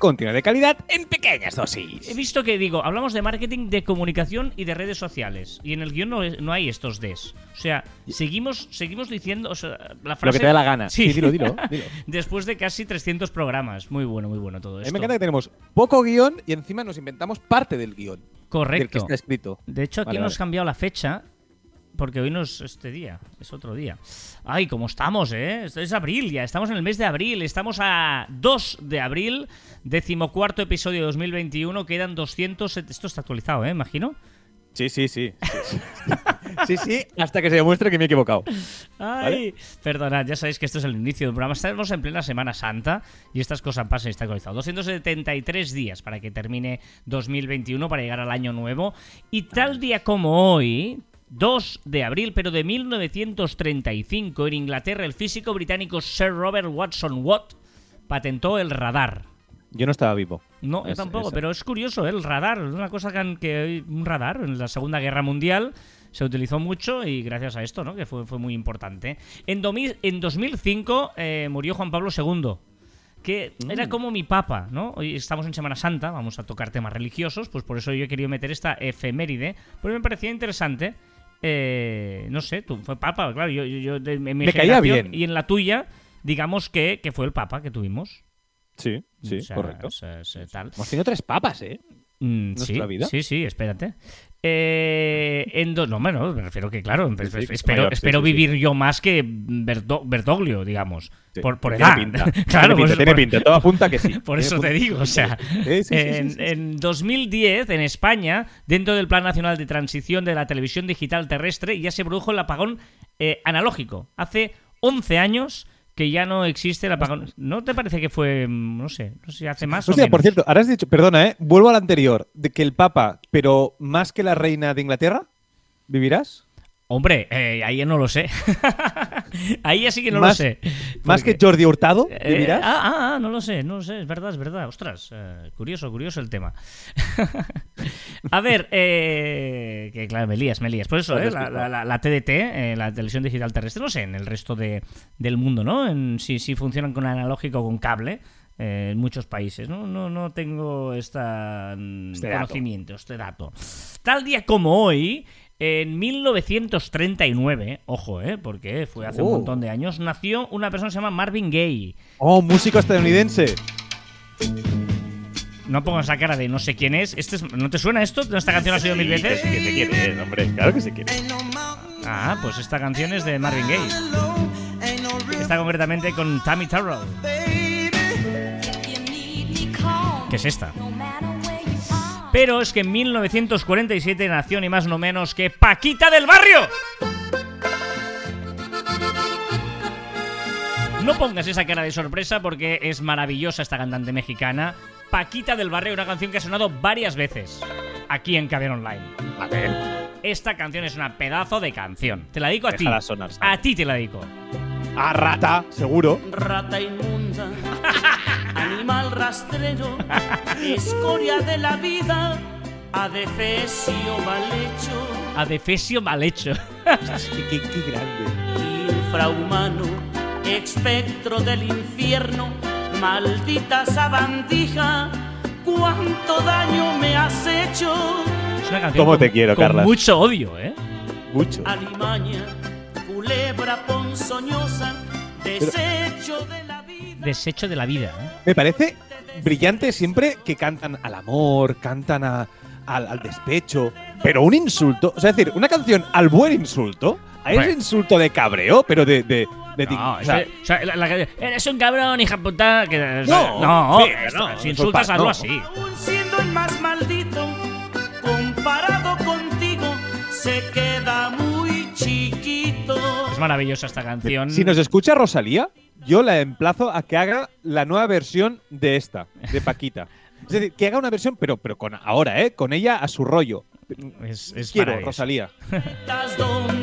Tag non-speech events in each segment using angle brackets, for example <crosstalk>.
Contenido de calidad en pequeñas dosis. He visto que digo, hablamos de marketing, de comunicación y de redes sociales. Y en el guion no, es- no hay estos Ds. O sea, seguimos, seguimos diciendo o sea, la frase. Lo que te dé la gana. Sí, dilo, dilo, <laughs> dilo. Después de casi 300 programas. Muy bueno, muy bueno todo A esto. mí me encanta que tenemos poco guion y encima nos inventamos parte del guion. Del que Correcto. está escrito. De hecho, aquí Vale, hemos vale. cambiado la fecha. Porque hoy no es este día, es otro día. Ay, cómo estamos, ¿eh? Esto es abril ya, estamos en el mes de abril, estamos a 2 de abril, decimocuarto episodio de 2021, quedan 200... Esto está actualizado, ¿eh? Imagino. Sí, sí, sí. Sí, sí. sí, sí, hasta que se demuestre que me he equivocado. Ay, perdonad, ya sabéis que esto es el inicio del programa. Estamos en plena Semana Santa y estas cosas pasan y está actualizado. 273 días para que termine 2021, para llegar al año nuevo. Y tal día como hoy, 2 de abril, pero de 1935, en Inglaterra, el físico británico Sir Robert Watson Watt patentó el radar. Yo no estaba vivo. No, yo Es- tampoco, es- pero es curioso, ¿eh? el radar, es una cosa que, que un radar en la Segunda Guerra Mundial se utilizó mucho y gracias a esto, ¿no? Que fue, fue muy importante. En, domi- en 2005 eh, murió Juan Pablo II, que era como mi papa, ¿no? Hoy estamos en Semana Santa, vamos a tocar temas religiosos, pues por eso yo he querido meter esta efeméride, porque me parecía interesante. Eh, no sé, tú fue papa, claro, yo, yo, yo de- en mi Me caía generación bien. y en la tuya, digamos que, que fue el papa que tuvimos. Sí, sí, O sea, correcto. o sea, o sea, tal. Hemos tenido tres papas, ¿eh? Mm, sí, vida. Sí, sí, espérate. Eh, en do- no, bueno, me refiero que, claro, Sí, sí, que es espero, mayor, espero sí, vivir yo más que Berto- Bertoglio, digamos, por, por Tiene edad. pinta. <laughs> claro, tiene pues- pinta, tiene por- pinta. Todo apunta que sí. <laughs> por Tiene eso te digo, o sea, en 2010, en España, dentro del Plan Nacional de Transición de la Televisión Digital Terrestre, ya se produjo el apagón eh, analógico. Hace 11 años que ya no existe el apagón. ¿No te parece que fue, mm, no sé, no sé si hace más o Hostia, menos? por cierto, ahora has dicho, perdona, ¿eh? Vuelvo al anterior, de que el Papa, pero más que la reina de Inglaterra, ¿vivirás? Hombre, eh, ahí ya no lo sé. <laughs> ahí ya sí que no Más- lo sé. ¿Más que Jordi Hurtado, Eh, ah, ah, ah, no lo sé, no lo sé, es verdad, es verdad. Ostras, eh, curioso, curioso el tema. <laughs> A ver, eh, que claro, me lías, me lías. Por eso, Lo has eh, la, la- la TDT, eh, la televisión digital terrestre, no sé, en el resto de, del mundo, ¿no? En, si, si funcionan con analógico o con cable. en muchos países, ¿no? No, no tengo esta, mm, Este dato. conocimiento, este dato. Tal día como hoy, en 1939, ojo, eh, porque fue hace un Oh. montón de años, nació una persona que se llama Marvin Gaye. Oh, músico estadounidense. No pongas esa cara de no sé quién es. Este es- ¿No te suena esto? ¿Esta canción ha sido mil veces? Que se quiere, hombre, claro que se quiere. Ah, pues esta canción es de Marvin Gaye. Está concretamente con Tammy Terrell. ¿Qué es esta? Pero es que en 1947 nació ni más no menos que Paquita del Barrio. No pongas esa cara de sorpresa porque es maravillosa esta cantante mexicana. Paquita del Barrio, una canción que ha sonado varias veces aquí en Caber Online. A ver, Esta canción es una pedazo de canción. Te la dedico a ti. A ti te la dedico. A rata, seguro. Rata inmunda, <laughs> animal rastrero, <laughs> escoria de la vida, adefesio mal hecho, Adefesio mal hecho. qué, qué- qué grande. infrahumano, espectro del infierno, maldita sabandija, cuánto daño me has hecho, Es una canción ¿Cómo con- te quiero, con Carlas? mucho odio, ¿eh? Mucho. alimaña, culebra ponzoñosa, desecho de la. Desecho de la vida, ¿eh? Me parece brillante siempre que cantan al amor, cantan a- al, al despecho, pero un insulto, o sea, es decir, una canción al buen insulto, a ese insulto de cabreo, pero de... de, No, o sea, es que- o sea, la- eres un cabrón, hija puta. Que, o sea, No, no, sí, esto- no, si insultas, no. así. Aún siendo el más maldito, comparado contigo, se queda muy maravillosa esta canción. si nos escucha Rosalía, yo la emplazo a que haga la nueva versión de esta, de Paquita. <laughs> Es decir, que haga una versión, pero, pero con ahora, ¿eh? Con ella a su rollo. es, es Quiero, maravilloso. Rosalía. <laughs>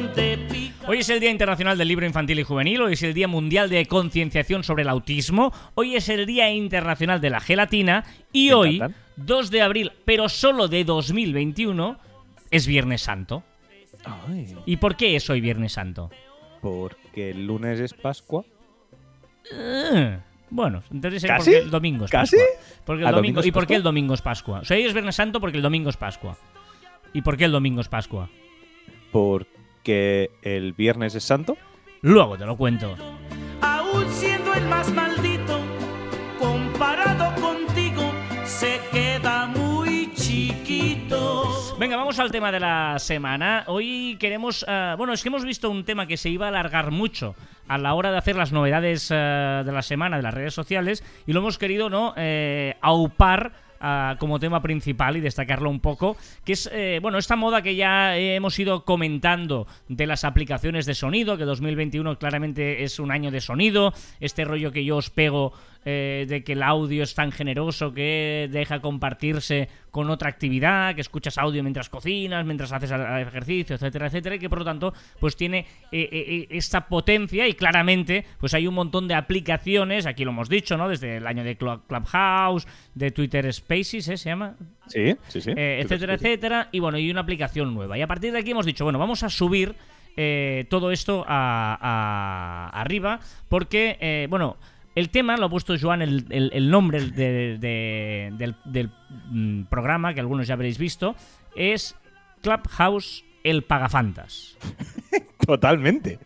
Hoy es el Día Internacional del Libro Infantil y Juvenil, hoy es el Día Mundial de Concienciación sobre el Autismo, hoy es el Día Internacional de la Gelatina y hoy, encantan. 2 de abril, pero solo de 2021, es Viernes Santo. Ay, ¿Y por qué es hoy Viernes Santo? Porque el lunes es Pascua. Eh, bueno, entonces porque el domingo es ¿Casi? Pascua. Porque el ¿Ah, domingo, domingo es ¿Y por qué Pascua? el domingo es Pascua? O sea, hoy es Viernes Santo porque el domingo es Pascua. ¿Y por qué el domingo es Pascua? Porque el viernes es santo. Luego te lo cuento. Aún siendo el más maldito, comparado contigo, se queda muy chiquito. Venga, vamos al tema de la semana. Hoy queremos. eh, bueno, es que hemos visto un tema que se iba a alargar mucho a la hora de hacer las novedades eh, de la semana de las redes sociales y lo hemos querido, ¿no? Eh, aupar. como tema principal y destacarlo un poco, que es, bueno, esta moda que ya hemos ido comentando de las aplicaciones de sonido, que 2021 claramente es un año de sonido, este rollo que yo os pego eh, de que el audio es tan generoso que deja compartirse con otra actividad, que escuchas audio mientras cocinas, mientras haces ejercicio, etcétera, etcétera, y que por lo tanto pues tiene eh, eh, esta potencia y claramente pues hay un montón de aplicaciones, aquí lo hemos dicho, ¿no? Desde el año de Clu- Clubhouse, de Twitter Spaces, ¿eh? Se llama, Sí, sí, sí. etcétera, etcétera, y bueno, y una aplicación nueva. Y a partir de aquí hemos dicho, bueno, vamos a subir eh, todo esto a, a- arriba, porque, bueno, el tema lo ha puesto Joan, el, nombre de- de- del, del, mm, programa, que algunos ya habréis visto, es Clubhouse el Pagafantas. <laughs> Totalmente.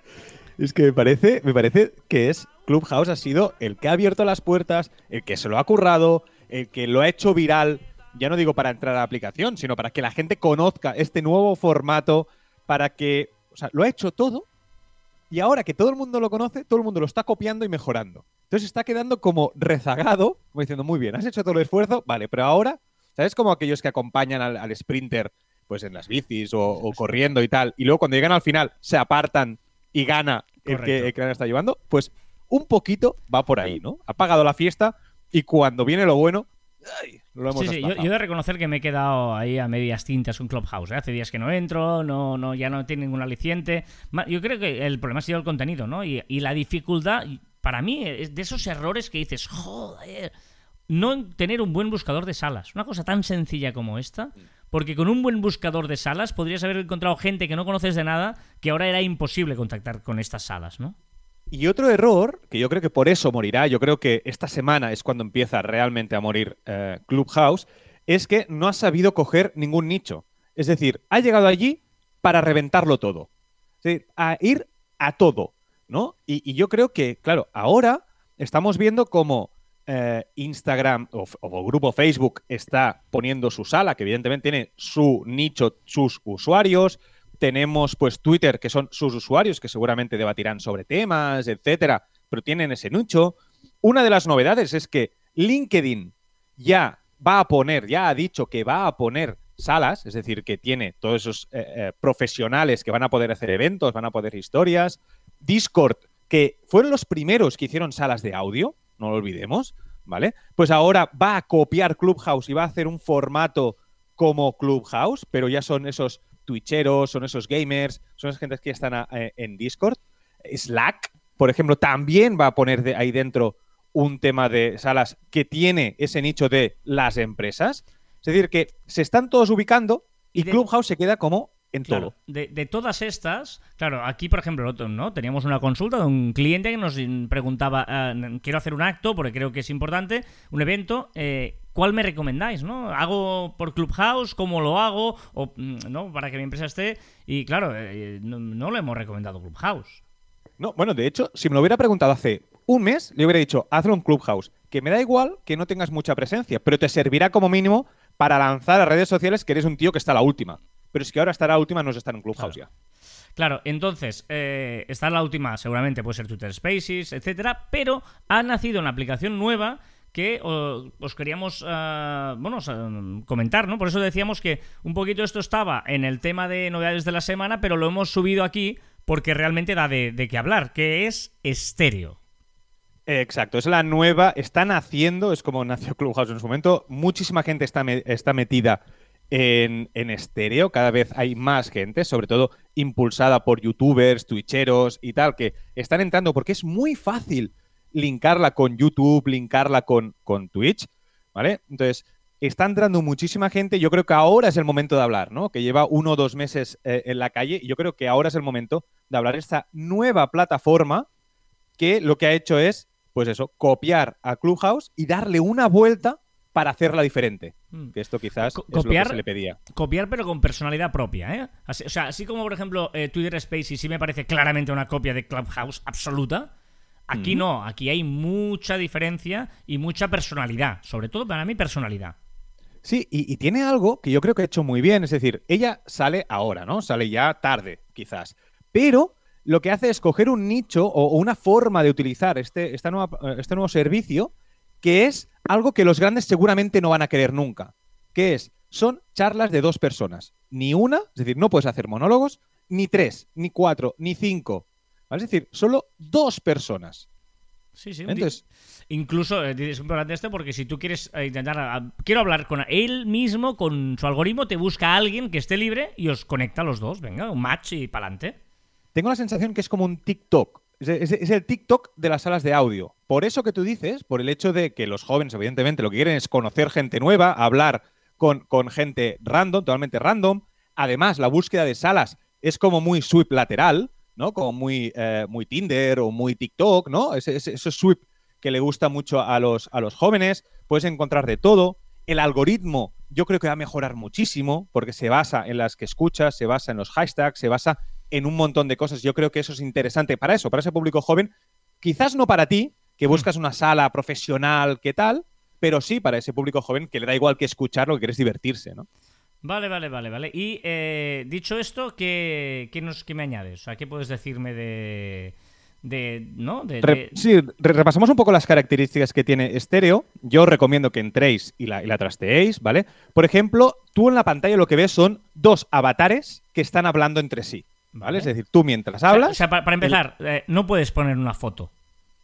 Es que me parece, me parece que es Clubhouse ha sido el que ha abierto las puertas, el que se lo ha currado, el que lo ha hecho viral, ya no digo para entrar a la aplicación, sino para que la gente conozca este nuevo formato, para que, o sea, lo ha hecho todo y ahora que todo el mundo lo conoce, todo el mundo lo está copiando y mejorando. Entonces está quedando como rezagado, como diciendo, muy bien, has hecho todo el esfuerzo, vale, pero ahora, ¿sabes? Como aquellos que acompañan al, al sprinter pues en las bicis o, o corriendo y tal, y luego cuando llegan al final se apartan y gana el que, el que la está llevando, pues un poquito va por ahí, ¿no? Ha pagado la fiesta y cuando viene lo bueno, ¡ay! lo Sí, sí, yo, he de reconocer que me he quedado ahí a medias tintas con Clubhouse. ¿eh? Hace días que no entro, no, no, ya no tiene ningún aliciente. Yo creo que el problema ha sido el contenido, ¿no? Y, y la dificultad, para mí, es de esos errores que dices, joder, no tener un buen buscador de salas. Una cosa tan sencilla como esta. Porque con un buen buscador de salas podrías haber encontrado gente que no conoces de nada que ahora era imposible contactar con estas salas, ¿no? Y otro error, que yo creo que por eso morirá, yo creo que esta semana es cuando empieza realmente a morir eh, Clubhouse, es que no ha sabido coger ningún nicho. Es decir, ha llegado allí para reventarlo todo. Es decir, a ir a todo, ¿no? Y, y yo creo que, claro, ahora estamos viendo cómo eh, Instagram o, grupo Facebook está poniendo su sala, que evidentemente tiene su nicho, sus usuarios. Tenemos pues Twitter, que son sus usuarios, que seguramente debatirán sobre temas, etcétera, pero tienen ese nicho. Una de las novedades es que LinkedIn ya va a poner, ya ha dicho que va a poner salas, es decir, que tiene todos esos eh, eh, profesionales que van a poder hacer eventos, van a poder historias. Discord, que fueron los primeros que hicieron salas de audio, no lo olvidemos, ¿vale? Pues ahora va a copiar Clubhouse y va a hacer un formato como Clubhouse, pero ya son esos twitcheros, son esos gamers, son esas gentes que están a- eh, en Discord. Slack, por ejemplo, también va a poner de ahí dentro un tema de salas que tiene ese nicho de las empresas. Es decir, que se están todos ubicando y, Y de- Clubhouse se queda como en Claro, todo. de, de todas estas, claro, aquí por ejemplo, otro, ¿no? Teníamos una consulta de un cliente que nos preguntaba, ah, quiero hacer un acto porque creo que es importante, un evento, eh, ¿cuál me recomendáis, no? ¿Hago por Clubhouse? ¿Cómo lo hago? O, mm, ¿no? Para que mi empresa esté. Y claro, eh, no, no le hemos recomendado Clubhouse. No, bueno, de hecho, si me lo hubiera preguntado hace un mes, le hubiera dicho, hazlo en Clubhouse. Que me da igual que no tengas mucha presencia, pero te servirá como mínimo para lanzar a redes sociales que eres un tío que está a la última. Pero es que ahora estar a la última no es estar en Clubhouse Claro. ya. Claro, entonces, eh, está la última, seguramente puede ser Twitter Spaces, etcétera, pero ha nacido una aplicación nueva que os queríamos ah, bueno, ah, comentar, ¿no? Por eso decíamos que un poquito esto estaba en el tema de novedades de la semana, pero lo hemos subido aquí porque realmente da de, de qué hablar, que es estéreo. Exacto, es la nueva, está naciendo, es como nació Clubhouse en su momento. Muchísima gente está, me- está metida en, en estéreo. Cada vez hay más gente, sobre todo impulsada por youtubers, twitcheros y tal, que están entrando porque es muy fácil linkarla con YouTube, linkarla con, con Twitch, ¿vale? Entonces, está entrando muchísima gente. Yo creo que ahora es el momento de hablar, ¿no? Que lleva uno o dos meses eh, en la calle. Y yo creo que ahora es el momento de hablar de esta nueva plataforma que lo que ha hecho es, pues eso, copiar a Clubhouse y darle una vuelta para hacerla diferente. Mm. Que esto quizás Co- es lo que copiar- se le pedía. Copiar, pero con personalidad propia, ¿eh? Así- o sea, así como, por ejemplo, eh, Twitter Spaces sí me parece claramente una copia de Clubhouse absoluta. Aquí no, aquí hay mucha diferencia y mucha personalidad. Sobre todo para mí, personalidad. Sí, y, y tiene algo que yo creo que ha hecho muy bien. Es decir, ella sale ahora, ¿no? Sale ya tarde, quizás. Pero lo que hace es coger un nicho o, o una forma de utilizar este, esta nueva- eh, este nuevo servicio que es algo que los grandes seguramente no van a querer nunca. Que es, son charlas de dos personas. Ni una, es decir, no puedes hacer monólogos, ni tres, ni cuatro, ni cinco. ¿Vale? Es decir, solo dos personas. Sí, sí. Entonces, Incluso eh, es importante esto porque si tú quieres eh, intentar. ah, quiero hablar con él mismo, con su algoritmo, te busca a alguien que esté libre y os conecta a los dos. Venga, un match y para adelante. tengo la sensación que es como un TikTok. Es, el TikTok de las salas de audio. Por eso que tú dices, por el hecho de que los jóvenes, evidentemente, lo que quieren es conocer gente nueva, hablar con, con gente random, totalmente random. Además, la búsqueda de salas es como muy sweep lateral, ¿no? Como muy, eh, muy Tinder o muy TikTok, ¿no? Ese, ese, ese sweep que le gusta mucho a los, a los jóvenes. Puedes encontrar de todo. El algoritmo yo creo que va a mejorar muchísimo porque se basa en las que escuchas, se basa en los hashtags, se basa en un montón de cosas. Yo creo que eso es interesante para eso, para ese público joven. Quizás no para ti, que buscas una sala profesional, ¿qué tal? Pero sí para ese público joven que le da igual que escuchar, lo que quiere es divertirse, ¿no? Vale, vale, vale, vale. Y eh, dicho esto, ¿qué, qué, nos, ¿qué me añades? O sea, ¿qué puedes decirme de. de ¿No? De, sí, re- repasamos un poco las características que tiene estéreo. Yo os recomiendo que entréis y la, y la trasteéis, ¿vale? Por ejemplo, tú en la pantalla lo que ves son dos avatares que están hablando entre sí, ¿vale? Es decir, tú mientras O hablas... O sea, para, para empezar, eh, no puedes poner una foto.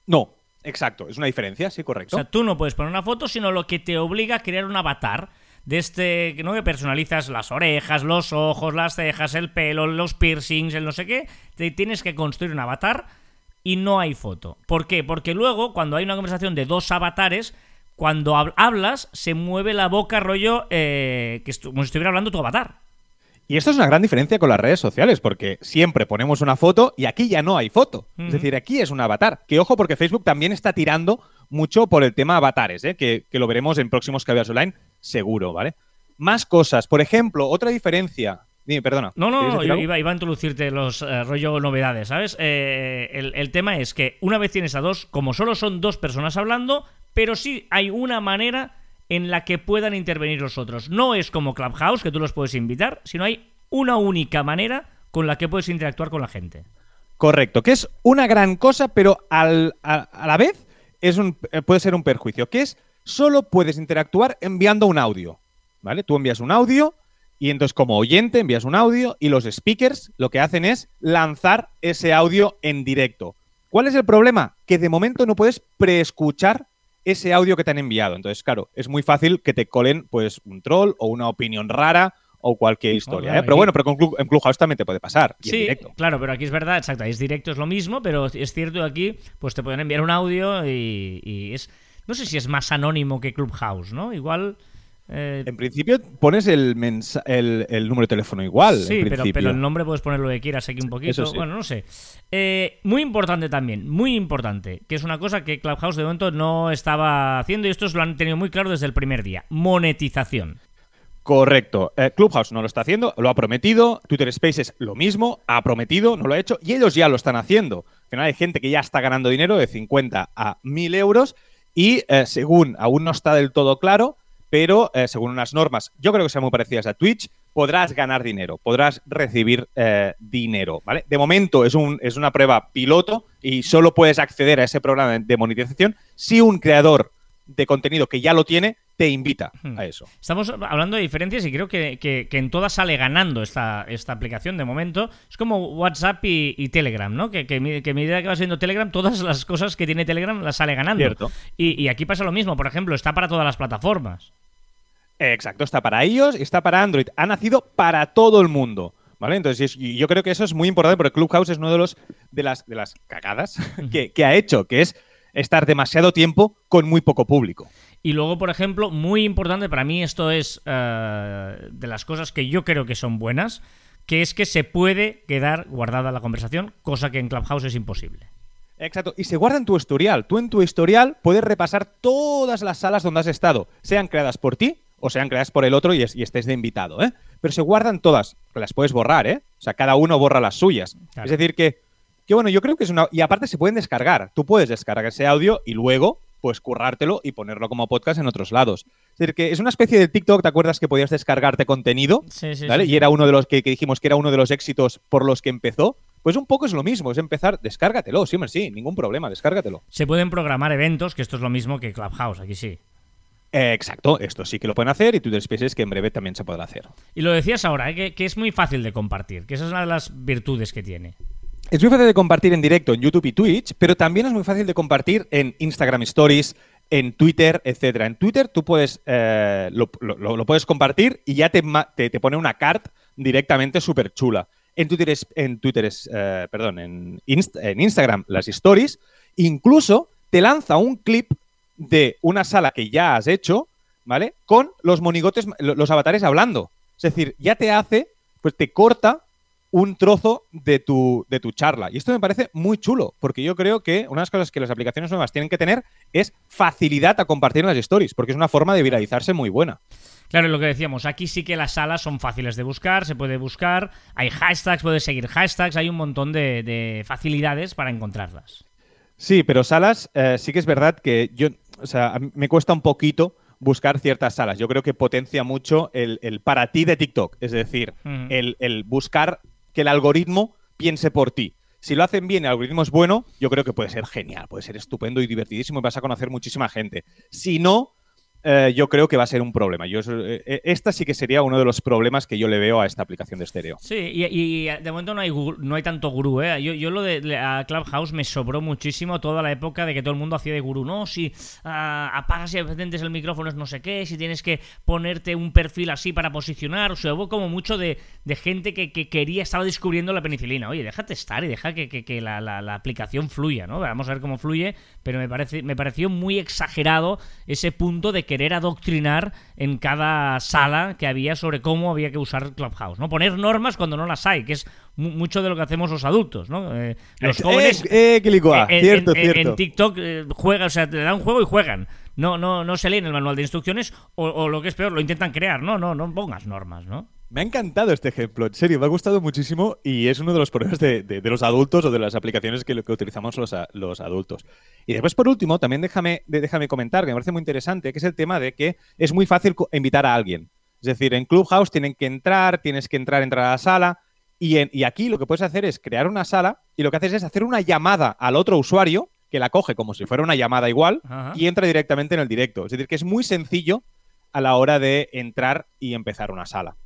No, exacto, es una diferencia, sí, O correcto. sea, tú no puedes poner una foto, sino lo que te obliga a crear un avatar de este, ¿no? Que personalizas las orejas, los ojos, las cejas, el pelo, los piercings, el no sé qué. Te tienes que construir un avatar y no hay foto. ¿Por qué? Porque luego, cuando hay una conversación de dos avatares, cuando hab- hablas, se mueve la boca rollo eh, que como si estuviera hablando tu avatar. Y esto es una gran diferencia con las redes sociales, porque siempre ponemos una foto y aquí ya no hay foto. Es decir, aquí es un avatar. Que ojo, porque Facebook también está tirando mucho por el tema avatares, ¿eh? que, que lo veremos en próximos Caviars Online, seguro, ¿vale? Más cosas. Por ejemplo, otra diferencia. Dime, perdona. No, no, ¿Querías no, decir yo iba, iba a introducirte los eh, rollo novedades, ¿sabes? Eh, el, el tema es que una vez tienes a dos, como solo son dos personas hablando, pero sí hay una manera en la que puedan intervenir los otros. No es como Clubhouse, que tú los puedes invitar, sino hay una única manera con la que puedes interactuar con la gente. Correcto, que es una gran cosa, pero a, la vez es eh, puede ser un perjuicio, que es solo puedes interactuar enviando un audio, ¿vale? Tú envías un audio y entonces como oyente envías un audio y los speakers lo que hacen es lanzar ese audio en directo. ¿Cuál es el problema? Que de momento no puedes preescuchar ese audio que te han enviado. Entonces, claro, es muy fácil que te colen pues un troll o una opinión rara o cualquier historia. claro, ¿eh? Pero bueno, pero con en Clubhouse también te puede pasar. y Sí, directo. claro, pero aquí es verdad, exacto, es directo, es lo mismo, pero es cierto que aquí pues te pueden enviar un audio y, y es... No sé si es más anónimo que Clubhouse, ¿no? Igual... eh, En principio pones el, el, el número de teléfono igual. Sí, en pero, pero el nombre puedes poner lo que quieras aquí un poquito. Sí. Bueno, no sé. Eh, muy importante también, muy importante, que es una cosa que Clubhouse de momento no estaba haciendo y estos lo han tenido muy claro desde el primer día. Monetización. Correcto. Eh, Clubhouse no lo está haciendo, lo ha prometido. Twitter Spaces lo mismo, ha prometido, no lo ha hecho. Y ellos ya lo están haciendo. Al final hay gente que ya está ganando dinero de 50 a 1000 euros. Y eh, según, aún no está del todo claro, pero eh, según unas normas, yo creo que son muy parecidas a Twitch, podrás ganar dinero, podrás recibir eh, dinero, ¿vale? De momento es, un, es una prueba piloto y solo puedes acceder a ese programa de monetización si un creador de contenido que ya lo tiene te invita Hmm. a eso. Estamos hablando de diferencias y creo que, que- que en todas sale ganando esta, esta aplicación de momento. Es como WhatsApp y, y Telegram, ¿no? Que, que, que a medida que va siendo Telegram, todas las cosas que tiene Telegram las sale ganando. Cierto. Y, y aquí pasa lo mismo, por ejemplo, está para todas las plataformas. Exacto, está para iOS y está para Android. Ha nacido para todo el mundo. ¿Vale? Entonces, yo creo que eso es muy importante porque Clubhouse es uno de los de las, de las cagadas que, que ha hecho, que es estar demasiado tiempo con muy poco público. Y luego, por ejemplo, muy importante para mí, esto es eh, de las cosas que yo creo que son buenas, que es que se puede quedar guardada la conversación, cosa que en Clubhouse es imposible. Exacto, y se guarda en tu historial. Tú en tu historial puedes repasar todas las salas donde has estado, sean creadas por ti o sean creadas por el otro y, es- y estés de invitado, ¿eh? Pero se guardan todas, las puedes borrar, ¿eh? O sea, cada uno borra las suyas. Claro. Es decir, que, que bueno, yo creo que es una... Y aparte se pueden descargar. Tú puedes descargar ese audio y luego, pues, currártelo y ponerlo como podcast en otros lados. Es decir, que es una especie de TikTok, ¿te acuerdas que podías descargarte contenido? Sí, sí, ¿vale? sí, Y era uno de los que, que dijimos que era uno de los éxitos por los que empezó. Pues un poco es lo mismo, es empezar, descárgatelo, sí, sí, ningún problema, descárgatelo. Se pueden programar eventos, que esto es lo mismo que Clubhouse, aquí sí. Eh, exacto, esto sí que lo pueden hacer y Twitter Spaces que en breve también se podrá hacer. Y lo decías ahora, ¿eh? que, que es muy fácil de compartir, que esa es una de las virtudes que tiene. Es muy fácil de compartir en directo en YouTube y Twitch, pero también es muy fácil de compartir en Instagram Stories, en Twitter, etcétera. En Twitter tú puedes eh, lo, puedes compartir y ya te, te, pone una cart directamente súper chula. En Twitter es, en Twitter es, eh, perdón, en, Inst- en Instagram las stories, incluso te lanza un clip de una sala que ya has hecho, ¿vale? Con los monigotes, lo- los avatares hablando. Es decir, ya te hace, pues te corta un trozo de tu, de tu charla. Y esto me parece muy chulo, porque yo creo que una de las cosas que las aplicaciones nuevas tienen que tener es facilidad a compartir en las stories, porque es una forma de viralizarse muy buena. Claro, lo que decíamos, aquí sí que las salas son fáciles de buscar, se puede buscar, hay hashtags, puedes seguir hashtags, hay un montón de, de facilidades para encontrarlas. Sí, pero salas, eh, sí que es verdad que yo, o sea, me cuesta un poquito buscar ciertas salas. Yo creo que potencia mucho el, el para ti de TikTok, es decir, el, el buscar que el algoritmo piense por ti. Si lo hacen bien el algoritmo es bueno, yo creo que puede ser genial, puede ser estupendo y divertidísimo y vas a conocer muchísima gente. Si no, eh, yo creo que va a ser un problema. Yo, eh, eh, esta sí que sería uno de los problemas que yo le veo a esta aplicación de estéreo. Sí, y, de momento no hay, no hay tanto gurú. Yo, yo lo de a Clubhouse me sobró muchísimo toda la época de que todo el mundo hacía de gurú. No, si ah, apagas y enciendes el micrófono es no sé qué, si tienes que ponerte un perfil así para posicionar. O sea, hubo como mucho de, gente que, que quería, estaba descubriendo la penicilina. Oye, déjate estar y deja que, que- que la, la- la aplicación fluya, ¿no? Vamos a ver cómo fluye, pero me, parece, me pareció muy exagerado ese punto de querer adoctrinar en cada sala que había sobre cómo había que usar Clubhouse, ¿no? Poner normas cuando no las hay, que es mu- mucho de lo que hacemos los adultos, ¿no? Eh, los Eh, jóvenes eh, que ligua, en, cierto, en- cierto. en TikTok eh, juega, o sea, te dan un juego y juegan. No, no, no se leen el manual de instrucciones o, o lo que es peor, lo intentan crear. No, no, no pongas normas, ¿no? Me ha encantado este ejemplo, en serio, me ha gustado muchísimo y es uno de los problemas de, de- de los adultos o de las aplicaciones que, que utilizamos los, a- los adultos. Y después, por último, también déjame, de- déjame comentar, que me parece muy interesante, que es el tema de que es muy fácil invitar a alguien. Es decir, en Clubhouse tienen que entrar, tienes que entrar, entrar a la sala y, en- y aquí lo que puedes hacer es crear una sala y lo que haces es hacer una llamada al otro usuario que la coge como si fuera una llamada igual Ajá. y entra directamente en el directo. Es decir, que es muy sencillo a la hora de entrar y empezar una sala.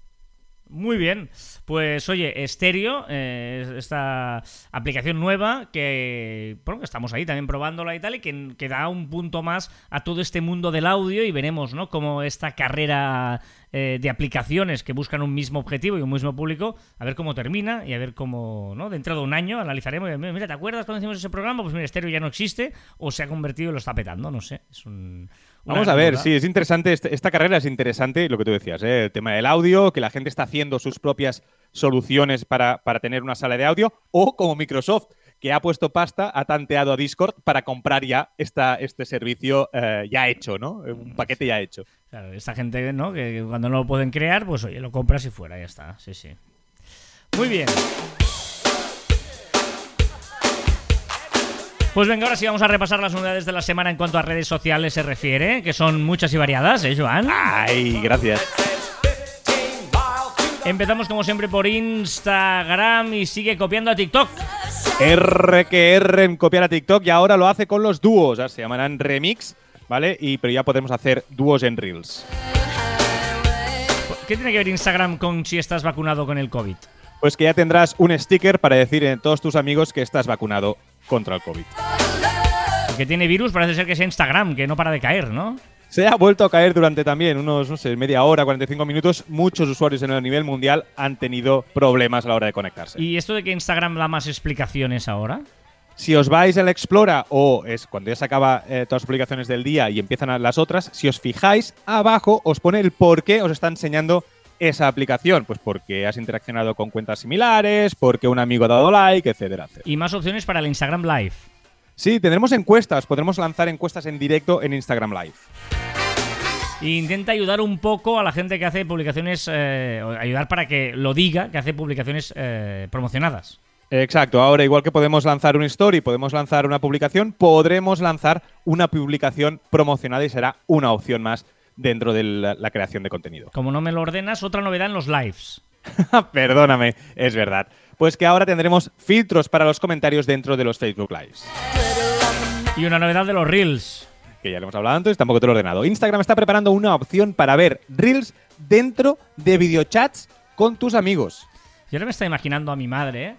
Muy bien. Pues oye, Stereo, eh, esta aplicación nueva que, bueno, estamos ahí también probándola y tal, y que, que da un punto más a todo este mundo del audio y veremos, ¿no? Cómo esta carrera eh, de aplicaciones que buscan un mismo objetivo y un mismo público, a ver cómo termina y a ver cómo, ¿no? Dentro de un año analizaremos. y, Mira, ¿te acuerdas cuando hicimos ese programa? Pues mira, Stereo ya no existe o se ha convertido y lo está petando, no sé. Es un... Vamos a ver, sí, es interesante. este- esta carrera es interesante, lo que tú decías, ¿eh? el tema del audio, que la gente está haciendo sus propias soluciones para, para tener una sala de audio, o como Microsoft, que ha puesto pasta, ha tanteado a Discord para comprar ya esta, este servicio eh, ya hecho, ¿no? Eh, Un paquete ya hecho. Claro, esta gente, ¿no? Que, que cuando no lo pueden crear, pues oye, lo compras y fuera, ya está. Sí, sí. Muy bien. Pues venga, ahora sí vamos a repasar las unidades de la semana en cuanto a redes sociales se refiere, que son muchas y variadas, ¿eh, Joan? Ay, gracias. Empezamos como siempre por Instagram y sigue copiando a TikTok. R que R en copiar a TikTok y ahora lo hace con los dúos, ¿eh? se llamarán remix, ¿vale? Y, pero ya podemos hacer dúos en Reels. ¿Qué tiene que ver Instagram con si estás vacunado con el COVID? Pues que ya tendrás un sticker para decir a todos tus amigos que estás vacunado contra el COVID. El que tiene virus parece ser que es Instagram, que no para de caer, ¿no? se ha vuelto a caer durante también unos, no sé, media hora, 45 minutos. Muchos usuarios en el nivel mundial han tenido problemas a la hora de conectarse. ¿Y esto de que Instagram da más explicaciones ahora? Si os vais al Explora o es cuando ya se acaba eh, todas las publicaciones del día y empiezan las otras, si os fijáis, abajo os pone el por qué os está enseñando esa aplicación. Pues porque has interaccionado con cuentas similares, porque un amigo ha dado like, etcétera, etcétera. Y más opciones para el Instagram Live. Sí, tendremos encuestas, podremos lanzar encuestas en directo en Instagram Live. E intenta ayudar un poco a la gente que hace publicaciones, eh, ayudar para que lo diga, que hace publicaciones eh, promocionadas. Exacto, ahora igual que podemos lanzar un story, podemos lanzar una publicación, podremos lanzar una publicación promocionada y será una opción más dentro de la, la creación de contenido. Como no me lo ordenas, otra novedad en los lives. <laughs> Perdóname, es verdad. Pues que ahora tendremos filtros para los comentarios dentro de los Facebook Lives. Y una novedad de los reels. Que ya lo hemos hablado antes, tampoco te lo he ordenado. Instagram está preparando una opción para ver reels dentro de videochats con tus amigos. Yo ahora me estoy imaginando a mi madre, ¿eh?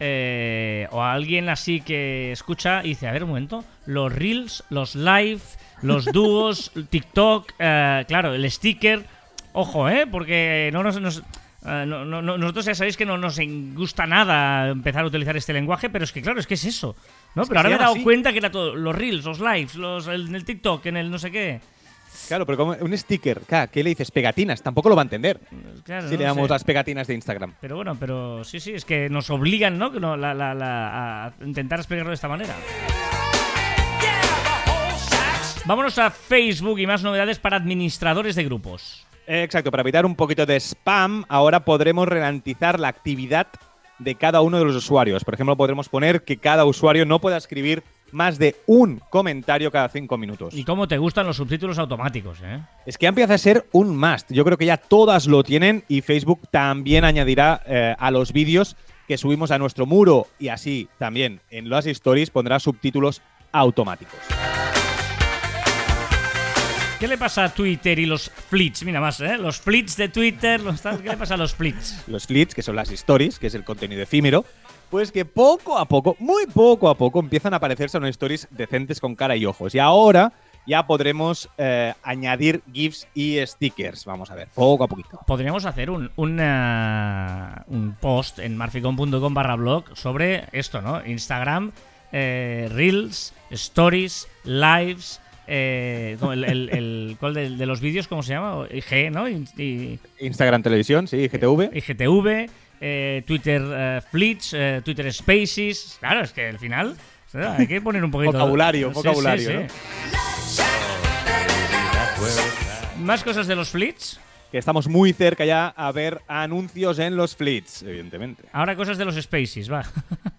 Eh, o a alguien así que escucha y dice, a ver un momento, los reels, los live, los dúos, TikTok, eh, claro, el sticker, ojo, ¿eh? Porque no nos... nos- eh, no- no- no- nosotros ya sabéis que no nos gusta nada empezar a utilizar este lenguaje, pero es que claro, es que es eso. ¿no? Es pero ahora me he dado así. cuenta que era todo, los reels, los lives, los, el- en el TikTok, en el no sé qué. Claro, pero como un sticker, ¿qué le dices? Pegatinas, tampoco lo va a entender. Claro, si no le damos sé. las pegatinas de Instagram. Pero bueno, pero sí, sí, es que nos obligan, no- la- la- la- a intentar explicarlo de esta manera. Vámonos a Facebook y más novedades para administradores de grupos. Exacto, para evitar un poquito de spam, ahora podremos ralentizar la actividad de cada uno de los usuarios. Por ejemplo, podremos poner que cada usuario no pueda escribir más de un comentario cada cinco minutos. Y cómo te gustan los subtítulos automáticos, ¿eh? Es que empieza a ser un must. Yo creo que ya todas lo tienen y Facebook también añadirá eh, a los vídeos que subimos a nuestro muro y así también en las stories pondrá subtítulos automáticos. ¿Qué le pasa a Twitter y los flits? Mira más, ¿eh? Los flits de Twitter, los tal- ¿qué le pasa a los flits? Los flits, que son las stories, que es el contenido efímero, pues que poco a poco, muy poco a poco, empiezan a aparecerse unas stories decentes con cara y ojos. Y ahora ya podremos eh, añadir GIFs y stickers. Vamos a ver, poco a poquito. Podríamos hacer un, una- un post en marficon.com barra blog sobre esto, ¿no? Instagram, eh, Reels, Stories, Lives, eh, el, el- el- ¿cuál de, de los vídeos, ¿cómo se llama? IG, ¿no? Instagram Televisión, sí, GTV. IGTV, eh, Twitter eh, Fleets, eh, Twitter Spaces. Claro, es que al final hay que poner un poquito Vocabulario, Sí, vocabulario, sí, ¿no? sí. Más cosas de los Fleets. Que estamos muy cerca ya a ver anuncios en los flits, evidentemente. Ahora cosas de los Spaces, va.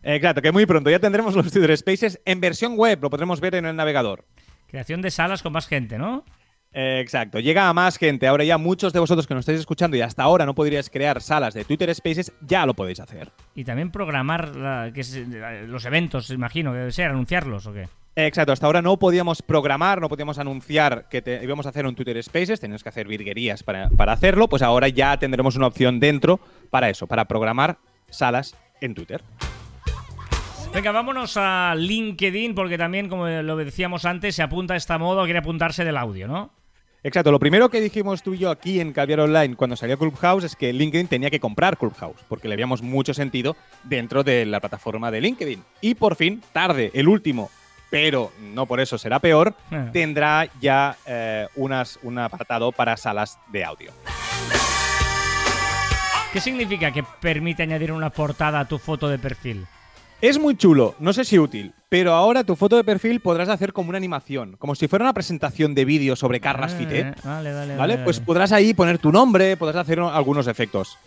Exacto, que muy pronto ya tendremos los Twitter Spaces en versión web, lo podremos ver en el navegador. Creación de salas con más gente, ¿no? Exacto, llega a más gente. Ahora ya muchos de vosotros que nos estáis escuchando y hasta ahora no podríais crear salas de Twitter Spaces, ya lo podéis hacer. Y también programar la- que es, eh, los eventos, imagino, que debe ser, anunciarlos o qué. Exacto, hasta ahora no podíamos programar, no podíamos anunciar que te- íbamos a hacer un Twitter Spaces, teníamos que hacer virguerías para, para hacerlo, pues ahora ya tendremos una opción dentro para eso, para programar salas en Twitter. Venga, vámonos a LinkedIn, porque también, como lo decíamos antes, se apunta a esta moda quiere apuntarse del audio, ¿no? Exacto, lo primero que dijimos tú y yo aquí en Caviar Online cuando salió Clubhouse es que LinkedIn tenía que comprar Clubhouse, porque le veíamos mucho sentido dentro de la plataforma de LinkedIn. Y por fin, tarde, el último, pero no por eso será peor, Ah. tendrá ya eh, unas, un apartado para salas de audio. ¿Qué significa que permite añadir una portada a tu foto de perfil? Es muy chulo, no sé si útil, pero ahora tu foto de perfil podrás hacer como una animación, como si fuera una presentación de vídeo sobre Carras Ah, Fité. Vale, vale, ¿Vale? Pues podrás ahí poner tu nombre, podrás hacer algunos efectos.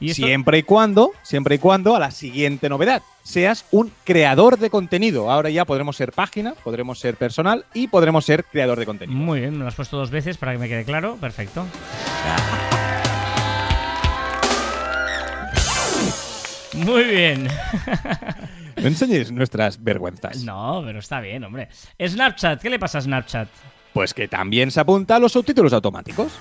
¿Y? Siempre y cuando, siempre y cuando a la siguiente novedad, seas un creador de contenido. Ahora ya podremos ser página, podremos ser personal y podremos ser creador de contenido. Muy bien, me lo has puesto dos veces para que me quede claro. Perfecto. <laughs> Muy bien. <laughs> No enseñes nuestras vergüenzas. No, pero está bien, hombre. Snapchat, ¿qué le pasa a Snapchat? Pues que también se apunta a los subtítulos automáticos.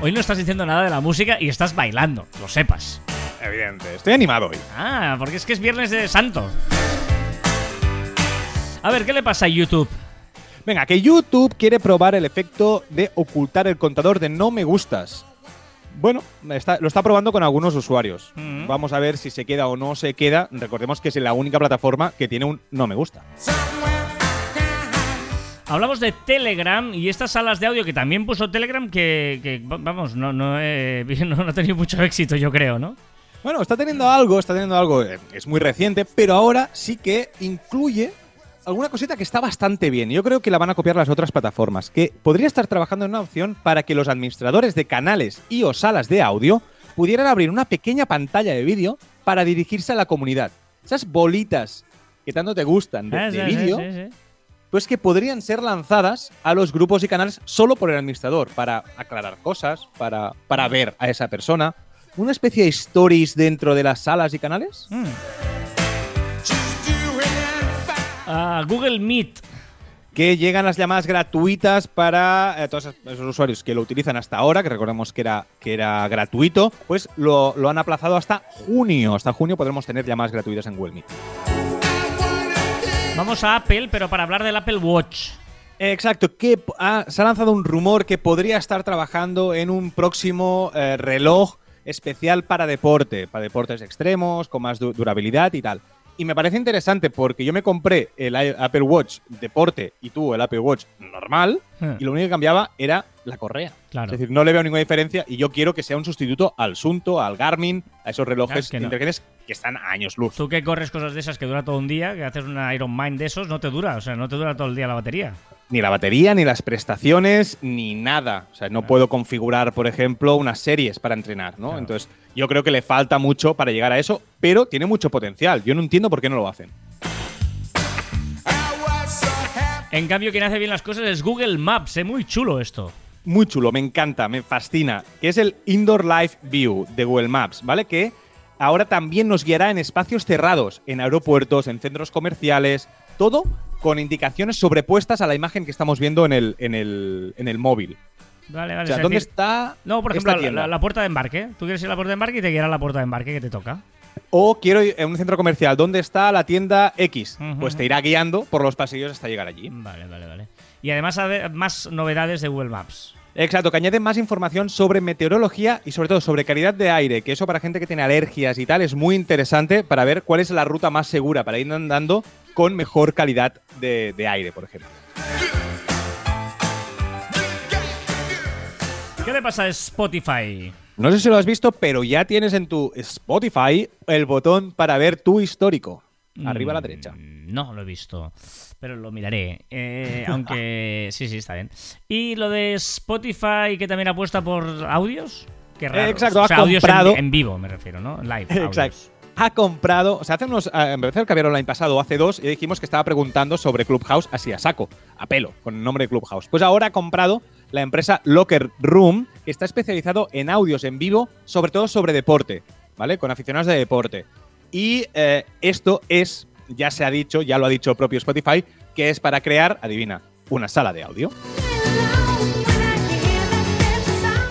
Hoy no estás diciendo nada de la música y estás bailando, lo sepas. Evidente. Estoy animado hoy. Ah, porque es que es viernes de santo. A ver, ¿qué le pasa a YouTube? Venga, que YouTube quiere probar el efecto de ocultar el contador de no me gustas. Bueno, está- lo está probando con algunos usuarios. Mm. Vamos a ver si se queda o no se queda. Recordemos que es la única plataforma que tiene un no me gusta. Hablamos de Telegram y estas salas de audio que también puso Telegram que, que, va- vamos, no, no, he- <laughs> no, no ha tenido mucho éxito, yo creo, ¿no? Bueno, está teniendo algo, está teniendo algo, eh, es muy reciente, pero ahora sí que incluye alguna cosita que está bastante bien. Yo creo que la van a copiar las otras plataformas, que podría estar trabajando en una opción para que los administradores de canales y o salas de audio pudieran abrir una pequeña pantalla de vídeo para dirigirse a la comunidad. Esas bolitas que tanto te gustan de, Ah, de vídeo, pues que podrían ser lanzadas a los grupos y canales solo por el administrador, para aclarar cosas, para, para ver a esa persona. Una especie de stories dentro de las salas y canales. Mm. Ah, Google Meet. Que llegan las llamadas gratuitas para eh, todos esos usuarios que lo utilizan hasta ahora, que recordemos que era, que era gratuito, pues lo, lo han aplazado hasta junio. Hasta junio podremos tener llamadas gratuitas en Google Meet. Vamos a Apple, pero para hablar del Apple Watch. Exacto, que ha- se ha lanzado un rumor que podría estar trabajando en un próximo eh, reloj especial para deporte, para deportes extremos, con más du- durabilidad y tal. Y me parece interesante porque yo me compré el Apple Watch deporte y tú el Apple Watch normal Hmm. y lo único que cambiaba era la correa. Claro. Es decir, no le veo ninguna diferencia y yo quiero que sea un sustituto al Sunto, al Garmin, a esos Claro, relojes es que no. que están a años luz. Tú que corres cosas de esas que dura todo un día, que haces una Iron Mind de esos, no te dura, o sea, no te dura todo el día la batería. ni la batería, ni las prestaciones, ni nada. O sea, no puedo configurar, por ejemplo, unas series para entrenar, ¿no? Claro. Entonces, yo creo que le falta mucho para llegar a eso, pero tiene mucho potencial. Yo no entiendo por qué no lo hacen. En cambio, quien hace bien las cosas es Google Maps, es muy chulo esto. Muy chulo, me encanta, me fascina. Que es el Indoor Live View de Google Maps, ¿vale? Que ahora también nos guiará en espacios cerrados, en aeropuertos, en centros comerciales, todo con indicaciones sobrepuestas a la imagen que estamos viendo en el, en el, en el móvil. Vale, vale. O sea, es ¿dónde decir- está No, por ejemplo, la, la- la puerta de embarque. Tú quieres ir a la puerta de embarque y te guiará a la puerta de embarque que te toca. O quiero ir a un centro comercial. ¿Dónde está la tienda X? Pues te irá guiando por los pasillos hasta llegar allí. Vale, vale, vale. Y además ade- más novedades de Google Maps. Exacto, que añade más información sobre meteorología y sobre todo sobre calidad de aire, que eso para gente que tiene alergias y tal es muy interesante para ver cuál es la ruta más segura para ir andando con mejor calidad de, de aire, por ejemplo. ¿Qué le pasa a Spotify? No sé si lo has visto, pero ya tienes en tu Spotify el botón para ver tu histórico. Arriba a la derecha. Mm, No lo he visto, pero lo miraré. Eh, aunque <laughs> sí, sí, está bien. ¿Y lo de Spotify que también apuesta por audios? Qué raro. Exacto, o ha audios en- comprado- en, vivo, me refiero, ¿no? Live. <laughs> Exacto. audios. Ha comprado, o sea, hace unos, eh, empezó el cambiaron el año pasado, o hace dos, y dijimos que estaba preguntando sobre Clubhouse así a saco, a pelo, con el nombre de Clubhouse. Pues ahora ha comprado la empresa Locker Room, que está especializado en audios en vivo, sobre todo sobre deporte, ¿vale? Con aficionados de deporte. Y eh, esto es, ya se ha dicho, ya lo ha dicho el propio Spotify, que es para crear, adivina, una sala de audio.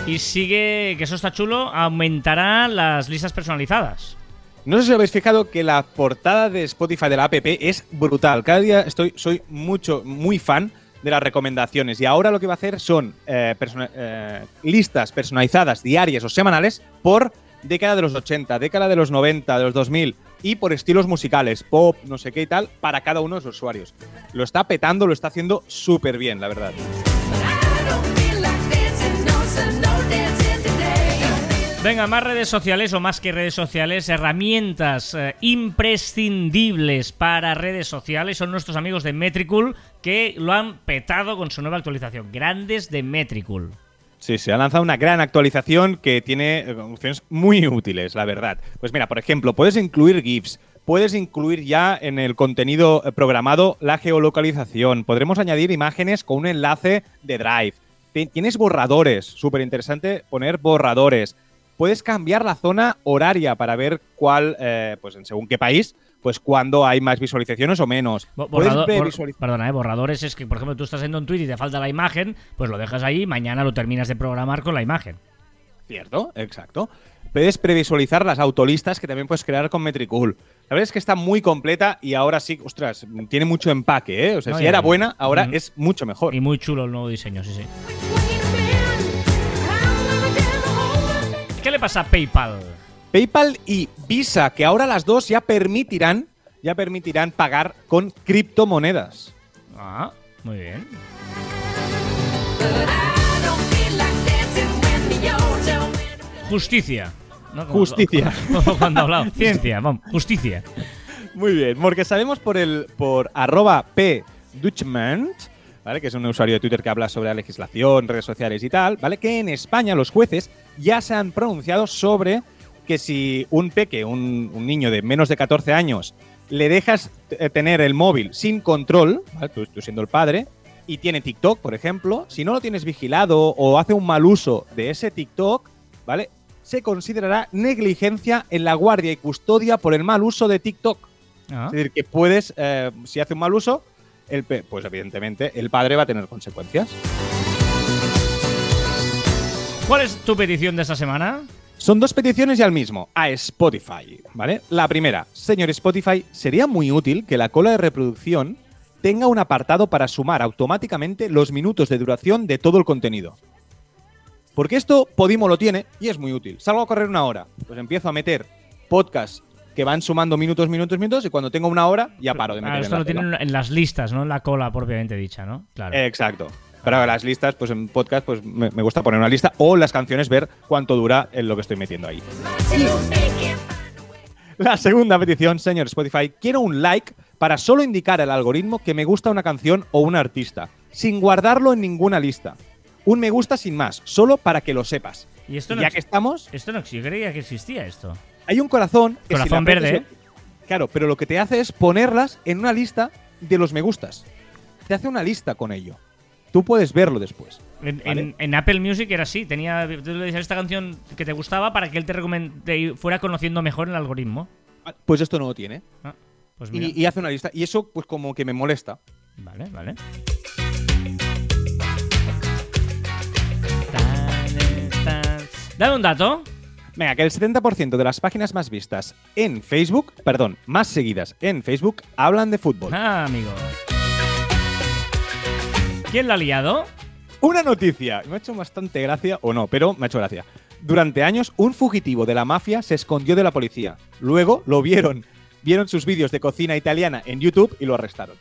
Y sigue, que eso está chulo, aumentará las listas personalizadas. No sé si habéis fijado que la portada de Spotify de la app es brutal. Cada día estoy, soy mucho, muy fan de las recomendaciones. Y ahora lo que va a hacer son eh, persona- eh, listas personalizadas diarias o semanales por década de los 80, década de los 90, de los 2000 y por estilos musicales, pop, no sé qué y tal, para cada uno de los usuarios. Lo está petando, lo está haciendo súper bien, la verdad. Venga, más redes sociales o más que redes sociales, herramientas eh, imprescindibles para redes sociales son nuestros amigos de Metricool que lo han petado con su nueva actualización. Grandes de Metricool. Sí, se ha lanzado una gran actualización que tiene eh, funciones muy útiles, la verdad. Pues mira, por ejemplo, puedes incluir GIFs, puedes incluir ya en el contenido eh, programado la geolocalización, podremos añadir imágenes con un enlace de Drive. Ti- Tienes borradores, súper interesante poner borradores. Puedes cambiar la zona horaria para ver cuál, eh, pues en según qué país, pues cuándo hay más visualizaciones o menos. Borrado- ver bor- visualiz- perdona, eh, borradores es que, por ejemplo, tú estás haciendo un tweet y te falta la imagen, pues lo dejas ahí y mañana lo terminas de programar con la imagen. Cierto, exacto. puedes previsualizar las autolistas que también puedes crear con Metricool. La verdad es que está muy completa y ahora sí, ostras, tiene mucho empaque, ¿eh? O sea, No, si ya, era buena, ahora es mucho mejor. Y muy chulo el nuevo diseño, sí, sí. ¿Qué le pasa a PayPal? PayPal y Visa, que ahora las dos ya permitirán, ya permitirán pagar con criptomonedas. Ah, muy bien. Justicia. ¿no? Como- Justicia. <laughs> como cuando he hablado. Ciencia, vamos. Justicia. Muy bien, porque sabemos por el por arroba p Dutchman, ¿vale? que es un usuario de Twitter que habla sobre la legislación, redes sociales y tal, ¿vale? que en España los jueces ya se han pronunciado sobre que si un peque, un, un niño de menos de 14 años, le dejas eh, tener el móvil sin control, ¿vale? tú, tú siendo el padre, y tiene TikTok, por ejemplo, si no lo tienes vigilado o hace un mal uso de ese TikTok, ¿vale? Se considerará negligencia en la guardia y custodia por el mal uso de TikTok. Ah. Es decir, que puedes, eh, si hace un mal uso, el pues evidentemente el padre va a tener consecuencias. ¿Cuál es tu petición de esta semana? Son dos peticiones y al mismo, a Spotify, ¿vale? La primera, señor Spotify, sería muy útil que la cola de reproducción tenga un apartado para sumar automáticamente los minutos de duración de todo el contenido. Porque esto Podimo lo tiene y es muy útil. Salgo a correr una hora, pues empiezo a meter podcasts que van sumando minutos, minutos, minutos y cuando tengo una hora ya paro de meter en esto la lo tela. tienen en las listas, no en la cola propiamente dicha, ¿no? Claro. Exacto. Pero las listas, pues en podcast, pues me, me gusta poner una lista o las canciones ver cuánto dura en lo que estoy metiendo ahí. La segunda petición, señor Spotify, quiero un like para solo indicar al algoritmo que me gusta una canción o un artista, sin guardarlo en ninguna lista. Un me gusta sin más, solo para que lo sepas. y esto no, ya que estamos, esto no yo creía que existía esto. hay un corazón. Que Corazón si verde, el- Claro, pero lo que te hace es ponerlas en una lista de los me gustas. Te hace una lista con ello. Tú puedes verlo después. En, Vale. en- en Apple Music era así, tenía tú le decías esta canción que te gustaba para que él te, te fuera conociendo mejor el algoritmo. Ah, Pues esto no lo tiene. Ah, pues mira. Y, y hace una lista. Y eso, pues como que me molesta. Vale, vale. Dame un dato. Venga, que el 70% de las páginas más vistas en Facebook, perdón, más seguidas en Facebook, hablan de fútbol. Ah, amigo. ¿Quién la ha liado? Una noticia, me ha hecho bastante gracia, o no, pero me ha hecho gracia. Durante años, un fugitivo de la mafia se escondió de la policía. Luego lo vieron, vieron sus vídeos de cocina italiana en YouTube y lo arrestaron.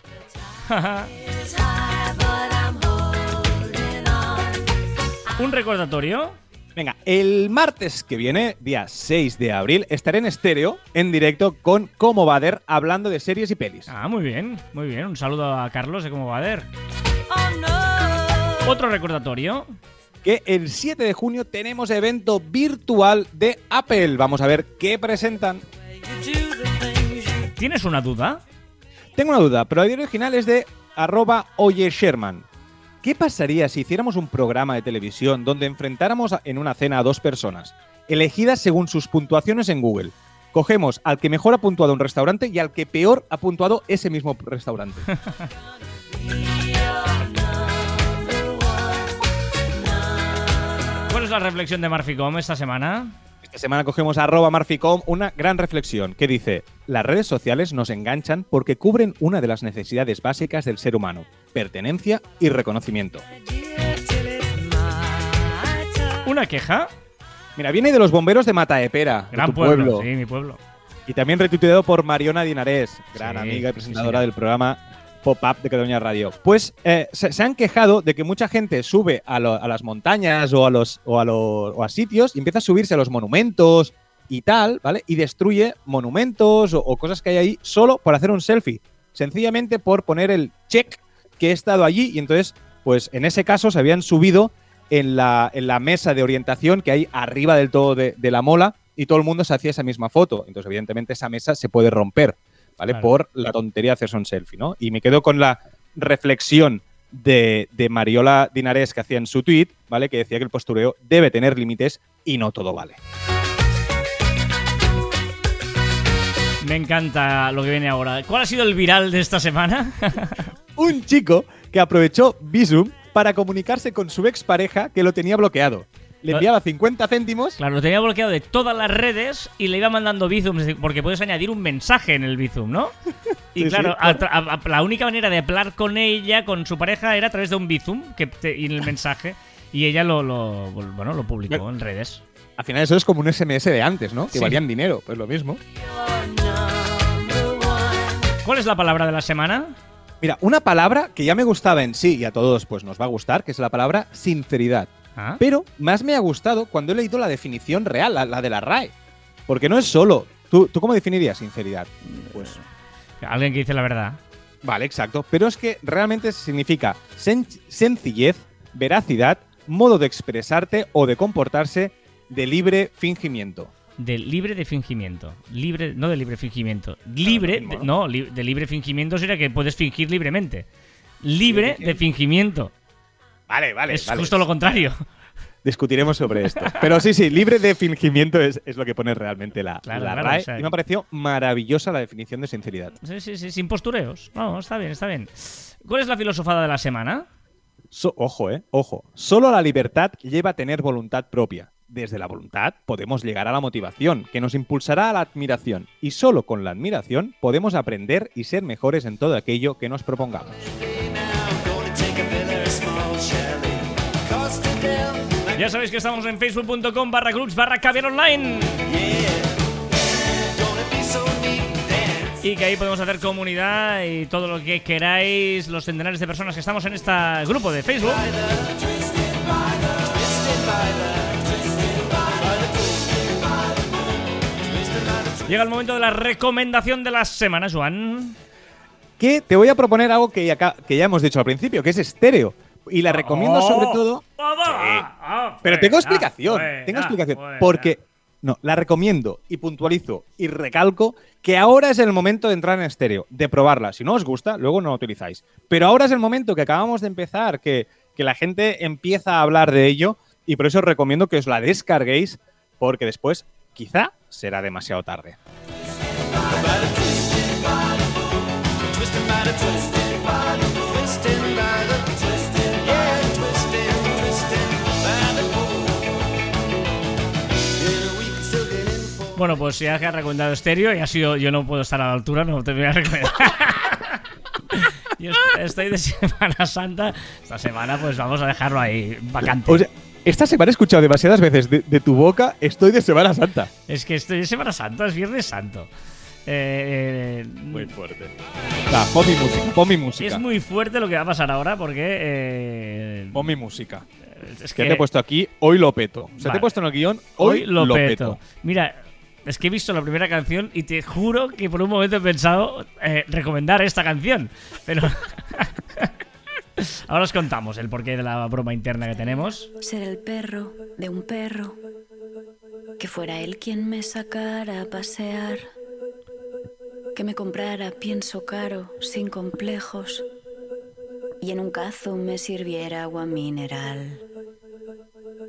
<laughs> un recordatorio. Venga, el martes que viene, día 6 de abril, estaré en estéreo, en directo, con Como Bader, hablando de series y pelis. Ah, muy bien, muy bien. Un saludo a Carlos de cómo va a ver. Otro recordatorio. que el 7 de junio tenemos evento virtual de Apple. Vamos a ver qué presentan. ¿Tienes una duda? Tengo una duda, pero la idea original es de arroba Oye Sherman. ¿Qué pasaría si hiciéramos un programa de televisión donde enfrentáramos en una cena a dos personas, elegidas según sus puntuaciones en Google? Cogemos al que mejor ha puntuado un restaurante y al que peor ha puntuado ese mismo restaurante. <laughs> la reflexión de Marficom esta semana? Esta semana cogemos a arroba Marficom una gran reflexión que dice, las redes sociales nos enganchan porque cubren una de las necesidades básicas del ser humano, pertenencia y reconocimiento. ¿Una queja? Mira, viene de los bomberos de Mataepera, de Gran tu pueblo, pueblo, sí, mi pueblo. y también retuiteado por Mariona Dinarés, gran Sí, amiga y presentadora del programa Pop-Up de Cataluña Radio. Pues eh, se, han quejado de que mucha gente sube a, las montañas o a, los, o, a sitios y empieza a subirse a los monumentos y tal, ¿vale? Y destruye monumentos o, cosas que hay ahí solo por hacer un selfie. Sencillamente por poner el check que he estado allí y entonces, pues en ese caso se habían subido en la, en la mesa de orientación que hay arriba del todo de la mola y todo el mundo se hacía esa misma foto. Entonces, evidentemente, esa mesa se puede romper, ¿vale? Claro. Por la tontería de hacerse un selfie, ¿no? Y me quedo con la reflexión de, de Mariola Dinarés que hacía en su tweet, ¿vale? Que decía que el postureo debe tener límites y no todo vale. Me encanta lo que viene ahora. ¿Cuál ha sido el viral de esta semana? <laughs> Un chico que aprovechó Visum para comunicarse con su expareja que lo tenía bloqueado. Le enviaba 50 céntimos. Claro, lo tenía bloqueado de todas las redes y le iba mandando Bizum, porque puedes añadir un mensaje en el Bizum, ¿no? <laughs> Y Sí, claro, sí. a tra- a- a- la única manera de hablar con ella, con su pareja, era a través de un Bizum que te- y el mensaje. Y ella lo, lo- bueno, lo publicó en redes. Al final eso es como un SMS de antes, ¿no? Que Sí. valían dinero, pues lo mismo. ¿Cuál es la palabra de la semana? Mira, una palabra que ya me gustaba en sí y a todos pues nos va a gustar, que es la palabra sinceridad. Ah, Pero más me ha gustado cuando he leído la definición real, la, la de la RAE. Porque no es solo. ¿Tú, ¿Tú cómo definirías sinceridad? Pues Alguien que dice la verdad. Vale, exacto. Pero es que realmente significa sen- sencillez, veracidad, modo de expresarte o de comportarse de libre fingimiento. De libre de fingimiento. Libre, no de libre fingimiento. Libre, de- no, li- de libre fingimiento sería que puedes fingir libremente. Libre de fingimiento. Vale, vale. es vale. justo lo contrario. Discutiremos sobre esto. Pero sí, sí, libre de fingimiento es, es lo que pone realmente la, Claro, la claro, RAE. o sea- Y me ha parecido maravillosa la definición de sinceridad. Sí, sí, sí, sin postureos. No, está bien, está bien. ¿Cuál es la filosofada de la semana? So- ojo, eh, ojo. Solo la libertad lleva a tener voluntad propia. Desde la voluntad podemos llegar a la motivación, que nos impulsará a la admiración. Y solo con la admiración podemos aprender y ser mejores en todo aquello que nos propongamos. Ya sabéis que estamos en facebook.com barra clubs barra caviar online. Y que ahí podemos hacer comunidad y todo lo que queráis, los centenares de personas que estamos en este grupo de Facebook. Llega el momento de la recomendación de la semana, Joan. Que te voy a proponer algo que ya, que ya hemos dicho al principio, que es estéreo. Y la recomiendo Oh. sobre todo. Ah, Pero tengo buena, explicación. buena, tengo explicación. buena. Porque. No, la recomiendo y puntualizo y recalco que ahora es el momento de entrar en estéreo, de probarla. Si no os gusta, luego no la utilizáis. Pero ahora es el momento que acabamos de empezar, que, que la gente empieza a hablar de ello y por eso os recomiendo que os la descarguéis porque después quizá será demasiado tarde. Bueno, pues ya que has recomendado estéreo y ha sido. Yo no puedo estar a la altura, no te voy a recomendar. <laughs> Yo est- estoy de Semana Santa. Esta semana, pues vamos a dejarlo ahí vacante. O sea, esta semana he escuchado demasiadas veces de, de tu boca, estoy de Semana Santa. es que estoy de Semana Santa, es Viernes Santo. Eh, eh, fuerte. Va, pon mi música, pon mi música. es muy fuerte lo que va a pasar ahora porque. eh, Pon mi música. es Que te he puesto aquí, hoy lo peto. O sea, te Vale. he puesto en el guion, hoy, lo, peto. Mira, es que he visto la primera canción y te juro que por un momento he pensado eh, recomendar esta canción. Pero. <laughs> Ahora os contamos el porqué de la broma interna que tenemos. Ser el perro de un perro. Que fuera él quien me sacara a pasear. Que me comprara pienso caro, sin complejos. Y en un cazo me sirviera agua mineral.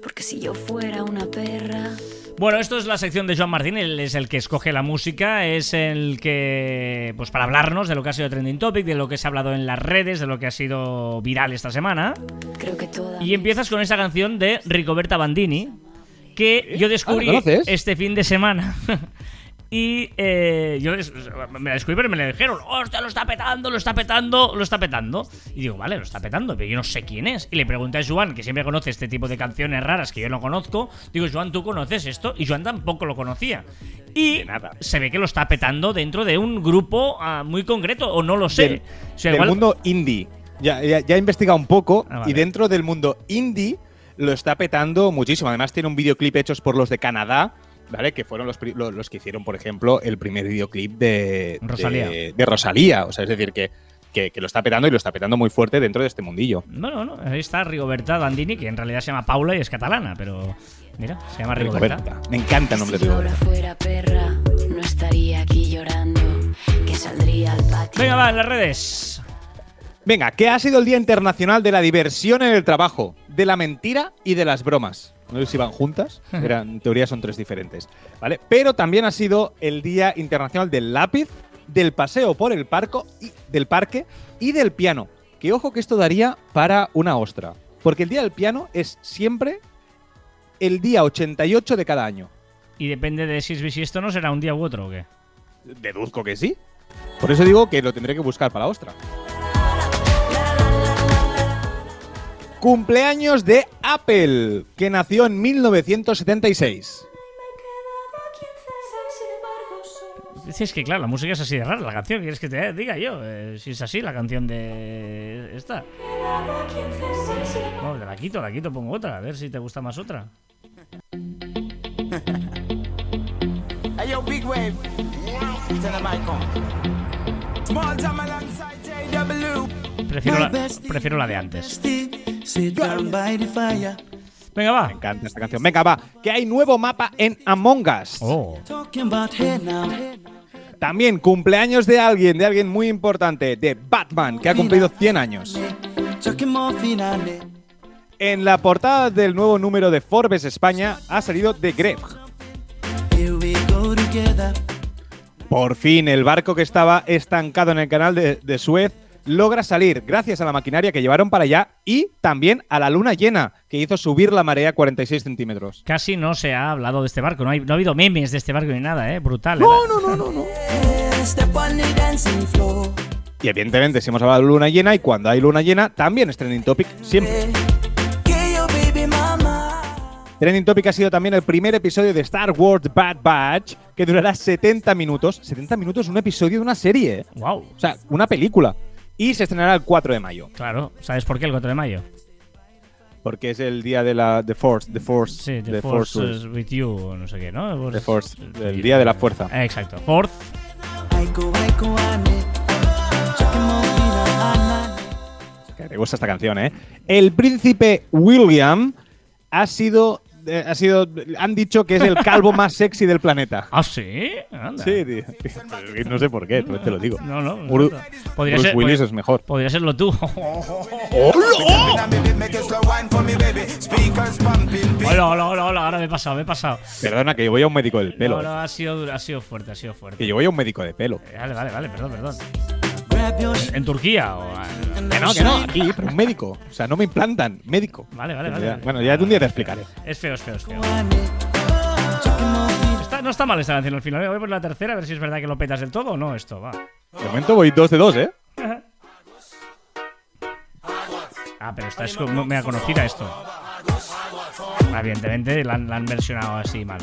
Porque si yo fuera una perra. Bueno, esto es la sección de Joan Martín, él es el que escoge la música, es el que, pues para hablarnos de lo que ha sido trending topic, de lo que se ha hablado en las redes, de lo que ha sido viral esta semana. Creo que. Y empiezas con esta canción de Ricoberta Bandini, que yo descubrí Ah, este fin de semana. <laughs> y eh, yo me la descubrí, pero me le dijeron, hostia, lo está petando, lo está petando, lo está petando. Y digo, vale, lo está petando, pero yo no sé quién es. Y le pregunté a Joan, que siempre conoce este tipo de canciones raras que yo no conozco. Digo, Joan, ¿tú conoces esto? Y Joan tampoco lo conocía. Y nada. se ve que lo está petando dentro de un grupo ah, muy concreto, o no lo sé. Del, O sea, del igual- mundo indie. Ya, ya, ya he investigado un poco Ah, vale. y dentro del mundo indie lo está petando muchísimo. Además tiene un videoclip hechos por los de Canadá, ¿vale? Que fueron los, los que hicieron, por ejemplo, el primer videoclip de Rosalía. De, de Rosalía. O sea, es decir, que, que, que lo está petando y lo está petando muy fuerte dentro de este mundillo. Bueno, no, ahí está Rigoberta Bandini, que en realidad se llama Paula y es catalana, pero mira, se llama Rigoberta. Rigoberta. Me encanta el nombre de Rigoberta. fuera perra, no estaría aquí llorando. Que saldría al patio. Venga, va, en las redes. Venga, que ha sido el Día Internacional de la Diversión en el Trabajo, de la mentira y de las bromas. No sé si van juntas, eran, en teoría son tres diferentes, ¿vale? Pero también ha sido el Día Internacional del Lápiz, del paseo por el parco y, del parque y del piano. Que ojo que esto daría para una ostra. Porque el Día del Piano es siempre el día 88 de cada año. Y depende de si es bisiesto no será un día u otro o qué. Deduzco que sí. Por eso digo que lo tendré que buscar para la ostra. Cumpleaños de Apple, que nació en 1976. Es que claro, la música es así de rara, la canción, ¿quieres que te diga yo? Eh, si es así, la canción de esta. No, la quito, la quito, pongo otra, a ver si te gusta más otra. Prefiero la, prefiero la de antes. Venga, va. Me encanta esta canción. Venga, va, que hay nuevo mapa en Among Us. Oh. También cumpleaños de alguien, de alguien muy importante, de Batman, que ha cumplido 100 años. En la portada del nuevo número de Forbes España ha salido The together. Por fin, el barco que estaba estancado en el canal de, de Suez logra salir gracias a la maquinaria que llevaron para allá y también a la luna llena, que hizo subir la marea 46 centímetros. casi no se ha hablado de este barco, no, hay, no ha habido memes de este barco ni nada, ¿eh? Brutal. ¿eh? No, no, no, no, no. Y evidentemente, si hemos hablado de luna llena, y cuando hay luna llena, también es trending topic siempre. Trending Topic ha sido también el primer episodio de Star Wars Bad Batch, que durará 70 minutos. 70 minutos un episodio de una serie, ¿eh? Wow. o sea, una película. Y se estrenará el 4 de mayo, Claro, ¿sabes por qué el 4 de mayo? porque es el día de la The Force, The Force, Sí, The, The Force, Force, is with you, o no sé qué, ¿no? The Force, el día de la fuerza. Exacto. Finale. Que te gusta esta canción, ¿eh? El príncipe William ha sido, eh, ha sido, han dicho que es el calvo más sexy del planeta. <laughs> Ah, sí. Anda. Sí, tío. <laughs> No sé por qué, te lo digo. No, no. Bru- Podría Bruce ser, Willis podría- es mejor. podría serlo tú. Pumping. <laughs> hola, hola, hola, hola. Ahora me he pasado, me he pasado. Perdona, que yo voy a un médico del pelo. No, no, ha sido, ha sido fuerte, ha sido fuerte. Que yo voy a un médico de pelo. Eh, Vale, vale, vale, perdón, perdón. ¿En Turquía? O, Que no, que no, aquí, pero un médico. O sea, no me implantan, médico. Vale, vale, vale. Bueno, ya un día te explicaré. Es feo, es feo, es feo. Está- no está mal esta canción al final. Voy a poner la tercera a ver si es verdad que lo petas del todo o no esto. Va. De momento voy dos de dos, ¿eh? Ah, pero esta es como mega conocida esto. Evidentemente la han, la han versionado así mal.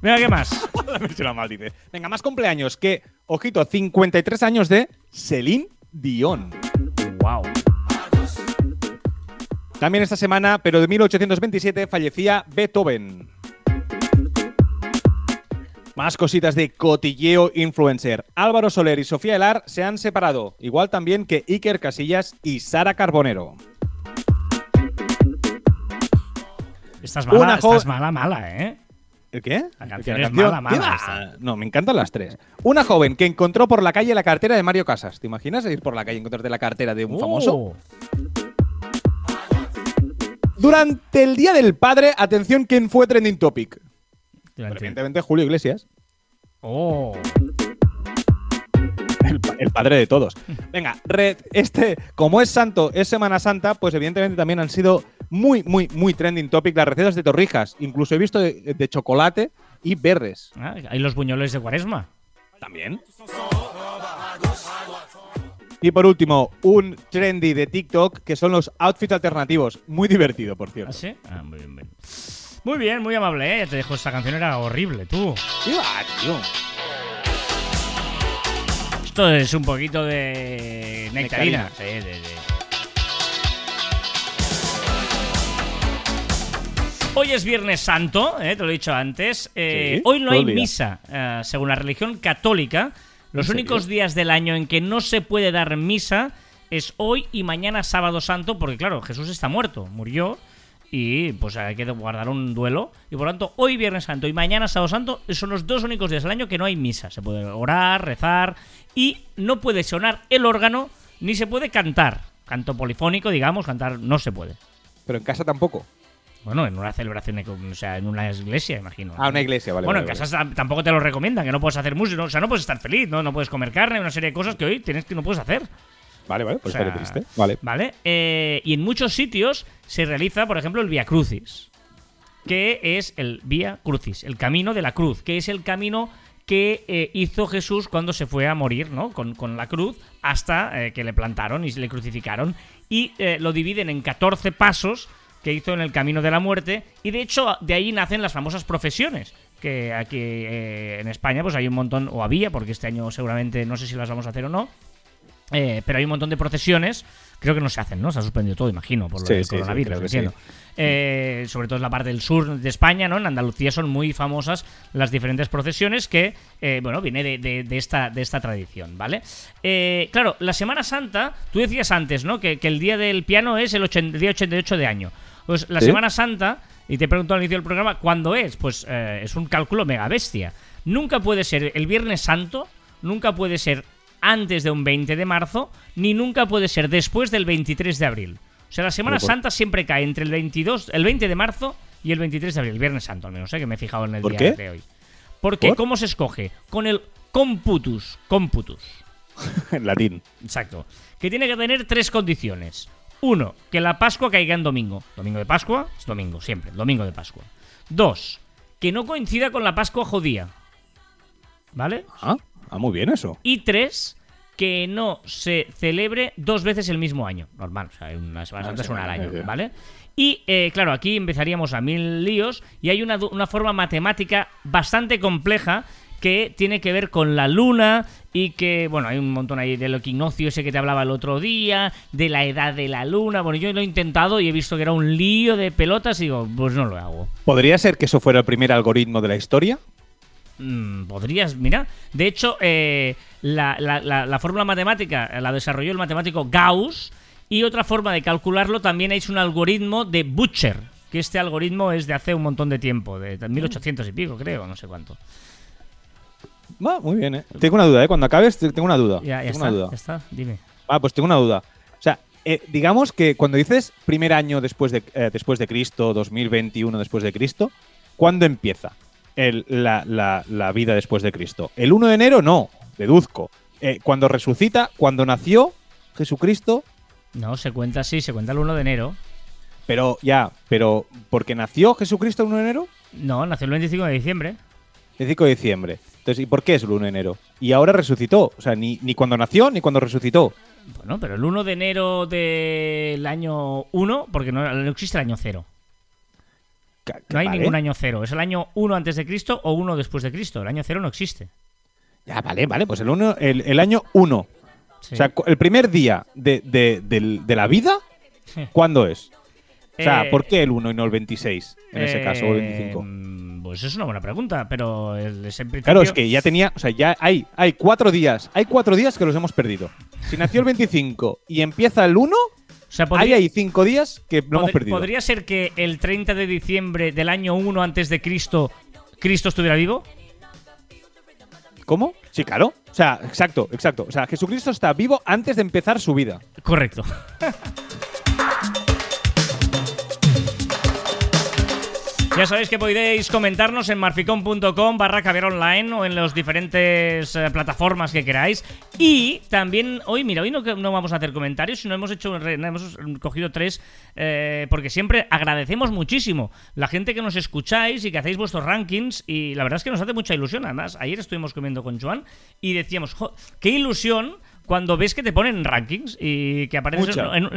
Venga, ¿qué más? <laughs> La mal, dice. Venga, más cumpleaños que, ojito, 53 años de Celine Dion. Wow. También esta semana, pero de 1827, fallecía Beethoven. Más cositas de cotilleo influencer. Álvaro Soler y Sofía Elar se han separado, igual también que Iker Casillas y Sara Carbonero. Estás mala, Una jo- estás mala, mala, ¿eh? ¿El qué? La ¿El canción es. No, me encantan las tres. Una joven que encontró por la calle la cartera de Mario Casas. ¿Te imaginas ir por la calle y encontrarte la cartera de un famoso? Oh. Durante el Día del Padre, atención, ¿quién fue trending topic? Evidentemente Julio Iglesias. Oh. El, el padre de todos. <laughs> Venga, re- este, como es santo, es Semana Santa, pues evidentemente también han sido muy, muy, muy trending topic las recetas de torrijas. Incluso he visto de, de chocolate y verdes. Ah, hay los buñuelos de cuaresma. También. Y por último, un trendy de TikTok que son los outfits alternativos. Muy divertido, por ¿Ah, cierto. sí? Ah, muy bien, muy bien. Muy bien, muy amable, ¿eh? Ya te dejo, esta canción era horrible, tú. ¿Qué va, tío? Esto es un poquito de nectarina. Sí. Hoy es Viernes Santo, ¿eh? te lo he dicho antes. Eh, Sí, hoy no hay misa. Eh, según la religión católica, los ¿En únicos serio? días del año en que no se puede dar misa es hoy y mañana sábado santo, porque claro, Jesús está muerto, murió y pues hay que guardar un duelo. Y por lo tanto, hoy Viernes Santo y mañana sábado santo son los dos únicos días del año que no hay misa. Se puede orar, rezar y no puede sonar el órgano ni se puede cantar. Canto polifónico, digamos, cantar no se puede. Pero en casa tampoco. Bueno, en una celebración, o sea, en una iglesia, imagino. Ah, una iglesia, vale. Bueno, vale, en vale. casa tampoco te lo recomiendan, que no puedes hacer música, o sea, no puedes estar feliz, no, no puedes comer carne, una serie de cosas que hoy tienes que no puedes hacer. Vale, vale, pues O sea, triste. Vale. ¿Vale? Eh, y en muchos sitios se realiza, por ejemplo, el Via Crucis. que es el Vía Crucis, el camino de la cruz, que es el camino que eh, hizo Jesús cuando se fue a morir, ¿no? Con, con la cruz, hasta eh, que le plantaron y le crucificaron. Y lo dividen en 14 pasos que hizo en el camino de la muerte. Y de hecho, de ahí nacen las famosas profesiones. Que aquí en España, pues hay un montón, o había, porque este año seguramente no sé si las vamos a hacer o no. pero hay un montón de procesiones creo que no se hacen, ¿no? Se ha suspendido todo, imagino, por lo Sí, del sí, sí, coronavirus, entiendo. Eh, sobre todo en la parte del sur de España, ¿no? En Andalucía son muy famosas las diferentes procesiones que, eh, bueno, viene de, de- de esta, de esta tradición, ¿vale? Eh, claro, la Semana Santa, tú decías antes, ¿no? Que, que el día del piano es el, 80 el día 88 de año. Pues la Sí. Semana Santa, y te pregunto al inicio del programa, ¿cuándo es? Pues eh, es un cálculo mega bestia. Nunca puede ser el Viernes Santo, nunca puede ser antes de un 20 de marzo, ni nunca puede ser después del 23 de abril. O sea, la Semana por- Santa siempre cae entre el 22, el 20 de marzo y el 23 de abril, el Viernes Santo al menos, ¿eh? que me he fijado en el ¿Por día qué? de hoy. Porque, ¿Por? ¿cómo se escoge? Con el computus. Computus. <laughs> en latín. Exacto. Que tiene que tener tres condiciones. Uno, que la Pascua caiga en domingo. Domingo de Pascua es domingo, siempre. Domingo de Pascua. Dos, que no coincida con la Pascua judía. ¿Vale? Ah, ah, muy bien eso. Y tres, que no se celebre dos veces el mismo año. Normal, o sea, una Semana Ah, Santa es sí, una al año. ¿vale? Y eh, claro, aquí empezaríamos a mil líos y hay una, una forma matemática bastante compleja que tiene que ver con la luna y que, bueno, hay un montón ahí del equinoccio ese que te hablaba el otro día, de la edad de la luna. Bueno, yo lo he intentado y he visto que era un lío de pelotas y digo, pues no lo hago. ¿Podría ser que eso fuera el primer algoritmo de la historia? Mm, Podrías, mira. De hecho, eh, la, la- la- la fórmula matemática la desarrolló el matemático Gauss y otra forma de calcularlo también es un algoritmo de Butcher, que este algoritmo es de hace un montón de tiempo, de 1800 y pico, creo, no sé cuánto. Va, muy bien, ¿eh? Tengo una duda, ¿eh? Cuando acabes, te- tengo una duda. Ya, ya tengo está, una duda. ya está, dime. Ah, pues tengo una duda. O sea, eh, digamos que cuando dices primer año después de, eh, después de Cristo, 2021 después de Cristo, ¿cuándo empieza el- la, la- la vida después de Cristo? ¿El 1 de enero? No, deduzco. Eh, cuando resucita, cuando nació Jesucristo, No, se cuenta así, se cuenta el 1 de enero. pero ya, pero porque nació Jesucristo el 1 de enero, No, nació el 25 de diciembre. el 5 de diciembre. Entonces, ¿y por qué es el 1 de enero? Y ahora resucitó. O sea, ni, ni cuando nació ni cuando resucitó. Bueno, pero el 1 de enero del año 1, porque no, no existe el año 0. Ca- No hay vale. ningún año 0. Es el año 1 antes de Cristo o 1 después de Cristo. El año 0 no existe. Ya, vale, vale, pues el, uno, el, el año 1. Sí. O sea, el primer día de, de- del- de la vida, <laughs> ¿cuándo es? O sea, Eh, ¿por qué el 1 y no el 26 en ese Eh, caso, o el 25? Pues es una buena pregunta, pero el, principio- Claro, es que ya tenía, o sea, ya hay, hay cuatro días, hay cuatro días que los hemos perdido. Si nació el 25 y empieza el 1, o sea, podría, hay cinco días que lo hemos perdido. podría ser que el 30 de diciembre del año 1 antes de Cristo, Cristo estuviera vivo. ¿Cómo? Sí, claro. O sea, exacto, exacto. O sea, Jesucristo está vivo antes de empezar su vida. Correcto. <laughs> Ya sabéis que podéis comentarnos en marficon.com barra caviar online o en las diferentes eh, plataformas que queráis. Y también, hoy, mira, hoy no, no vamos a hacer comentarios, sino hemos hecho hemos cogido tres, eh, porque siempre agradecemos muchísimo la gente que nos escucháis y que hacéis vuestros rankings. Y la verdad es que nos hace mucha ilusión. Además, ayer estuvimos comiendo con Joan y decíamos, "Jo, qué ilusión cuando ves que te ponen rankings y que apareces en,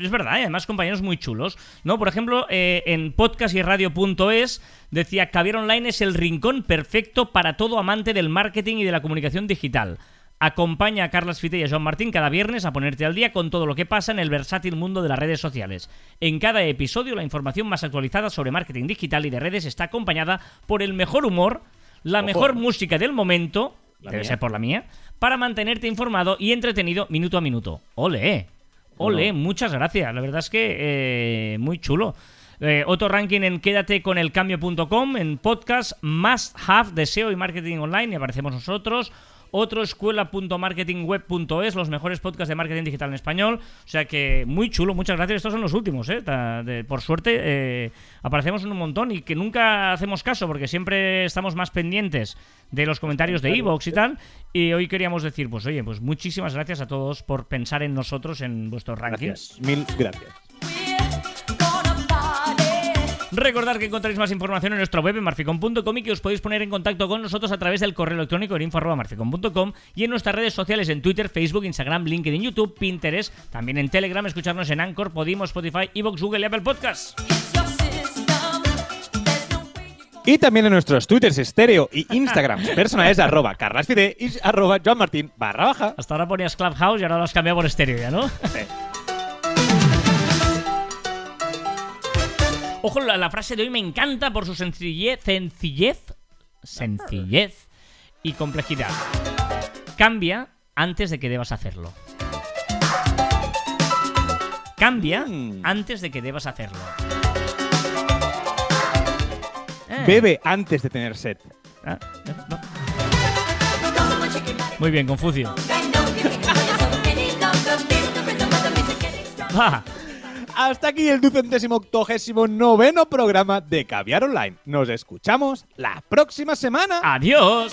es verdad, y además compañeros muy chulos, ¿no? Por ejemplo, eh, en podcast y radio.es decía Caviar Online es el rincón perfecto para todo amante del marketing y de la comunicación digital. Acompaña a Carlas Fite y a Joan Martín cada viernes a ponerte al día con todo lo que pasa en el versátil mundo de las redes sociales. En cada episodio la información más actualizada sobre marketing digital y de redes está acompañada por el mejor humor, la Ojo. mejor música del momento, La debe mía. ser por la mía, para mantenerte informado y entretenido minuto a minuto. ¡Ole! ¡Ole! Bueno. Muchas gracias. La verdad es que eh, muy chulo. Eh, otro ranking en quédate con el cambio.com, en podcast Must Have de SEO y Marketing Online, y aparecemos nosotros. Otro escuela.marketingweb.es, los mejores podcasts de marketing digital en español. O sea que muy chulo, muchas gracias. Estos son los últimos, ¿eh? De- por suerte eh, aparecemos en un montón y que nunca hacemos caso porque siempre estamos más pendientes de los comentarios de Evox y tal. Y hoy queríamos decir, pues oye, pues muchísimas gracias a todos por pensar en nosotros en vuestros rankings. Gracias. Mil gracias. Recordad que encontraréis más información en nuestra web en marficom.com y que os podéis poner en contacto con nosotros a través del correo electrónico en info.marficom.com y en nuestras redes sociales en Twitter, Facebook, Instagram, LinkedIn, YouTube, Pinterest, también en Telegram, escucharnos en Anchor, Podimo, Spotify, Evox, Google y Apple Podcasts. Y también en nuestros twitters estéreo y Instagram <laughs> personales arroba carlasfide y arroba joanmartin barra baja. Hasta ahora ponías Clubhouse y ahora lo has cambiado por estéreo ya, ¿no? Ojo, la, la frase de hoy me encanta por su sencillez, sencillez, sencillez y complejidad. Cambia antes de que debas hacerlo. Cambia Mm. antes de que debas hacerlo. Eh. Bebe antes de tener sed. Ah, no. Muy bien, Confucio. Va. <laughs> Hasta aquí el ducentésimo octogésimo noveno programa de Caviar Online. Nos escuchamos la próxima semana. Adiós.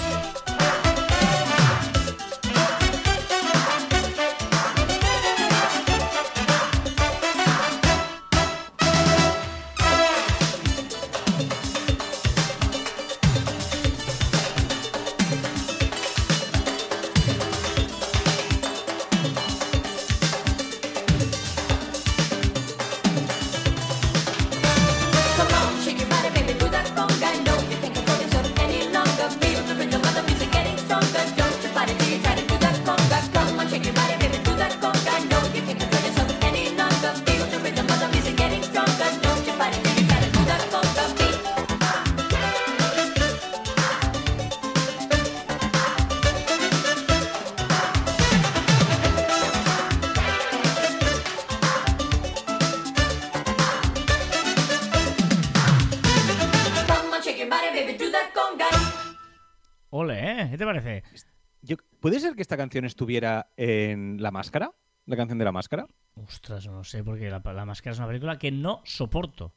Que esta canción estuviera en La Máscara? ¿La canción de La Máscara? Ostras, no sé, porque la, la máscara es una película que no soporto.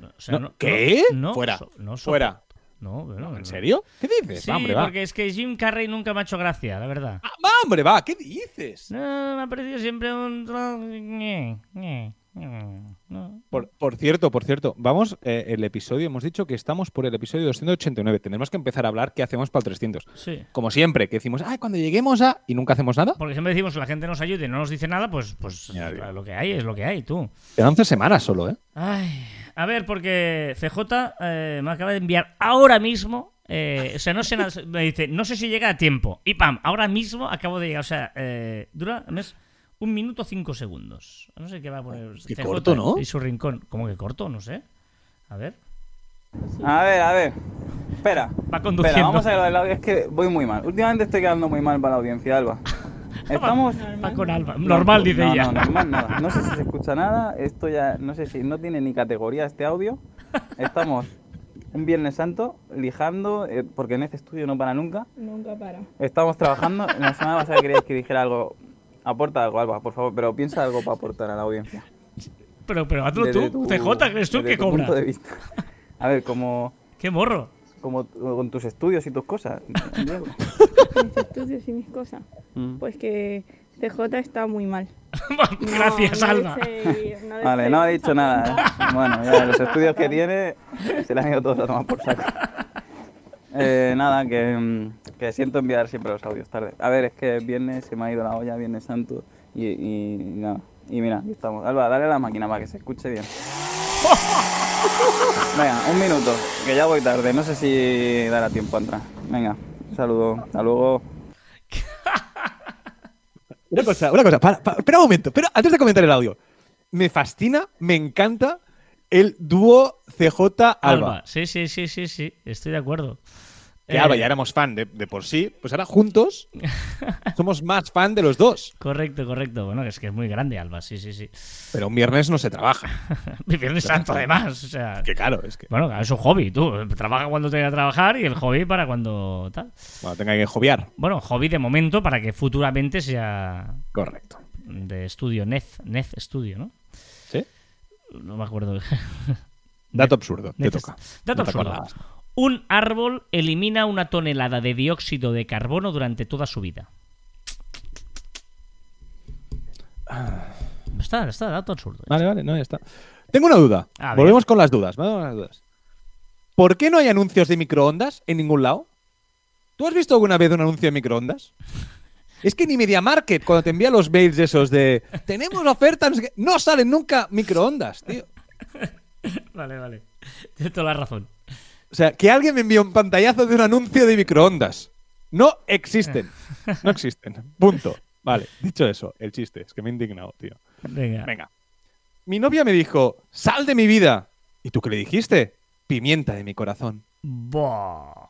O sea, No, ¿qué? no Fuera, so- no fuera. soporto. No, bueno, ¿En serio? ¿Qué dices? Sí, Va, hombre, va. porque es que Jim Carrey nunca me ha hecho gracia, la verdad. Ah, va, hombre, va. ¿Qué dices? No, me ha parecido siempre un... no. Por, por cierto, por cierto, vamos, eh, el episodio, hemos dicho que estamos por el episodio 289. Tenemos que empezar a hablar qué hacemos para el 300. Sí. Como siempre, que decimos, ay, cuando lleguemos a... y nunca hacemos nada. Porque siempre decimos la gente nos ayude y no nos dice nada, pues, pues lo que hay es lo que hay, tú. Quedan 11 semanas solo, ¿eh? Ay, a ver, porque CJ eh, me acaba de enviar ahora mismo. eh, o sea, no sé nada. Me dice, no sé si llega a tiempo. Y pam, ahora mismo acabo de llegar. O sea, eh, dura no es un minuto cinco segundos. No sé qué va a poner. Qué CJ corto, ¿no? Y su rincón. ¿Cómo que corto? No sé. A ver. A ver, a ver. Espera. Va conduciendo. Espera, vamos a ver lo del audio. Es que voy muy mal. Últimamente estoy quedando muy mal para la audiencia, Alba. <laughs> Estamos. Va con Alba. Normal, dice no, ella. No, normal nada. <laughs> No sé si se escucha nada. Esto ya. No sé si. No tiene ni categoría este audio. Estamos un Viernes Santo lijando. eh, porque en este estudio no para nunca. Nunca para. Estamos trabajando. La semana pasada queríais que dijera algo. Aporta algo, Alba, por favor. Pero piensa algo para aportar a la audiencia. Pero, pero hazlo Desde tú. tu- CJ, ¿crees tú desde que tu cobra? punto de vista. A ver, como. <laughs> Qué morro. como con tus estudios y tus cosas. Mis <laughs> estudios y mis cosas. Mm. Pues que CJ está muy mal. <laughs> Gracias, No, no Alba. no Vale, no ha dicho nada. ¿eh? Bueno, ya los estudios que tiene se le han ido todos a tomar por saco. Eh, nada, que, mm, que siento enviar siempre los audios tarde. A ver, es que viernes se me ha ido la olla, viernes santo y, y nada. Y mira, aquí estamos. Alba, dale a la máquina para que se escuche bien. <laughs> Venga, un minuto, que ya voy tarde. No sé si dará tiempo a entrar. Venga, un saludo. Hasta luego. Una cosa, una cosa. para- para- espera un momento. Pero antes de comentar el audio. Me fascina, me encanta el dúo CJ-Alba. Alba. Sí, sí, sí, sí, sí. Estoy de acuerdo. Que Eh, Alba ya éramos fan de, de por sí. Pues ahora juntos <laughs> somos más fan de los dos. Correcto, correcto. Bueno, es que es muy grande Alba, sí, sí, sí. Pero un viernes no se trabaja. <laughs> Mi Viernes Santo, además. O sea, Que claro, es que bueno, es un hobby, tú. Trabaja cuando tenga que trabajar y el hobby para cuando tal. bueno, tenga que joviar. Bueno, hobby de momento para que futuramente sea Correcto. de estudio, Nez, Nez Studio, ¿no? No me acuerdo. <laughs> Dato absurdo. Te toca. Dato No absurdo. Un árbol elimina una tonelada de dióxido de carbono durante toda su vida. Está, está, dato absurdo. Vale, vale, no, ya está. Tengo una duda. Volvemos con las dudas. Vamos con las dudas. ¿Por qué no hay anuncios de microondas en ningún lado? ¿Tú has visto alguna vez un anuncio de microondas? Es que ni Media Market, cuando te envía los mails esos de tenemos ofertas, no sé qué", no salen nunca microondas, tío. Vale, vale. Tienes toda la razón. O sea, que alguien me envíe un pantallazo de un anuncio de microondas. No existen. No existen. Punto. Vale, dicho eso, el chiste, es que me he indignado, tío. Venga. Venga. Mi novia me dijo, sal de mi vida. ¿Y tú qué le dijiste? Pimienta de mi corazón. Buah.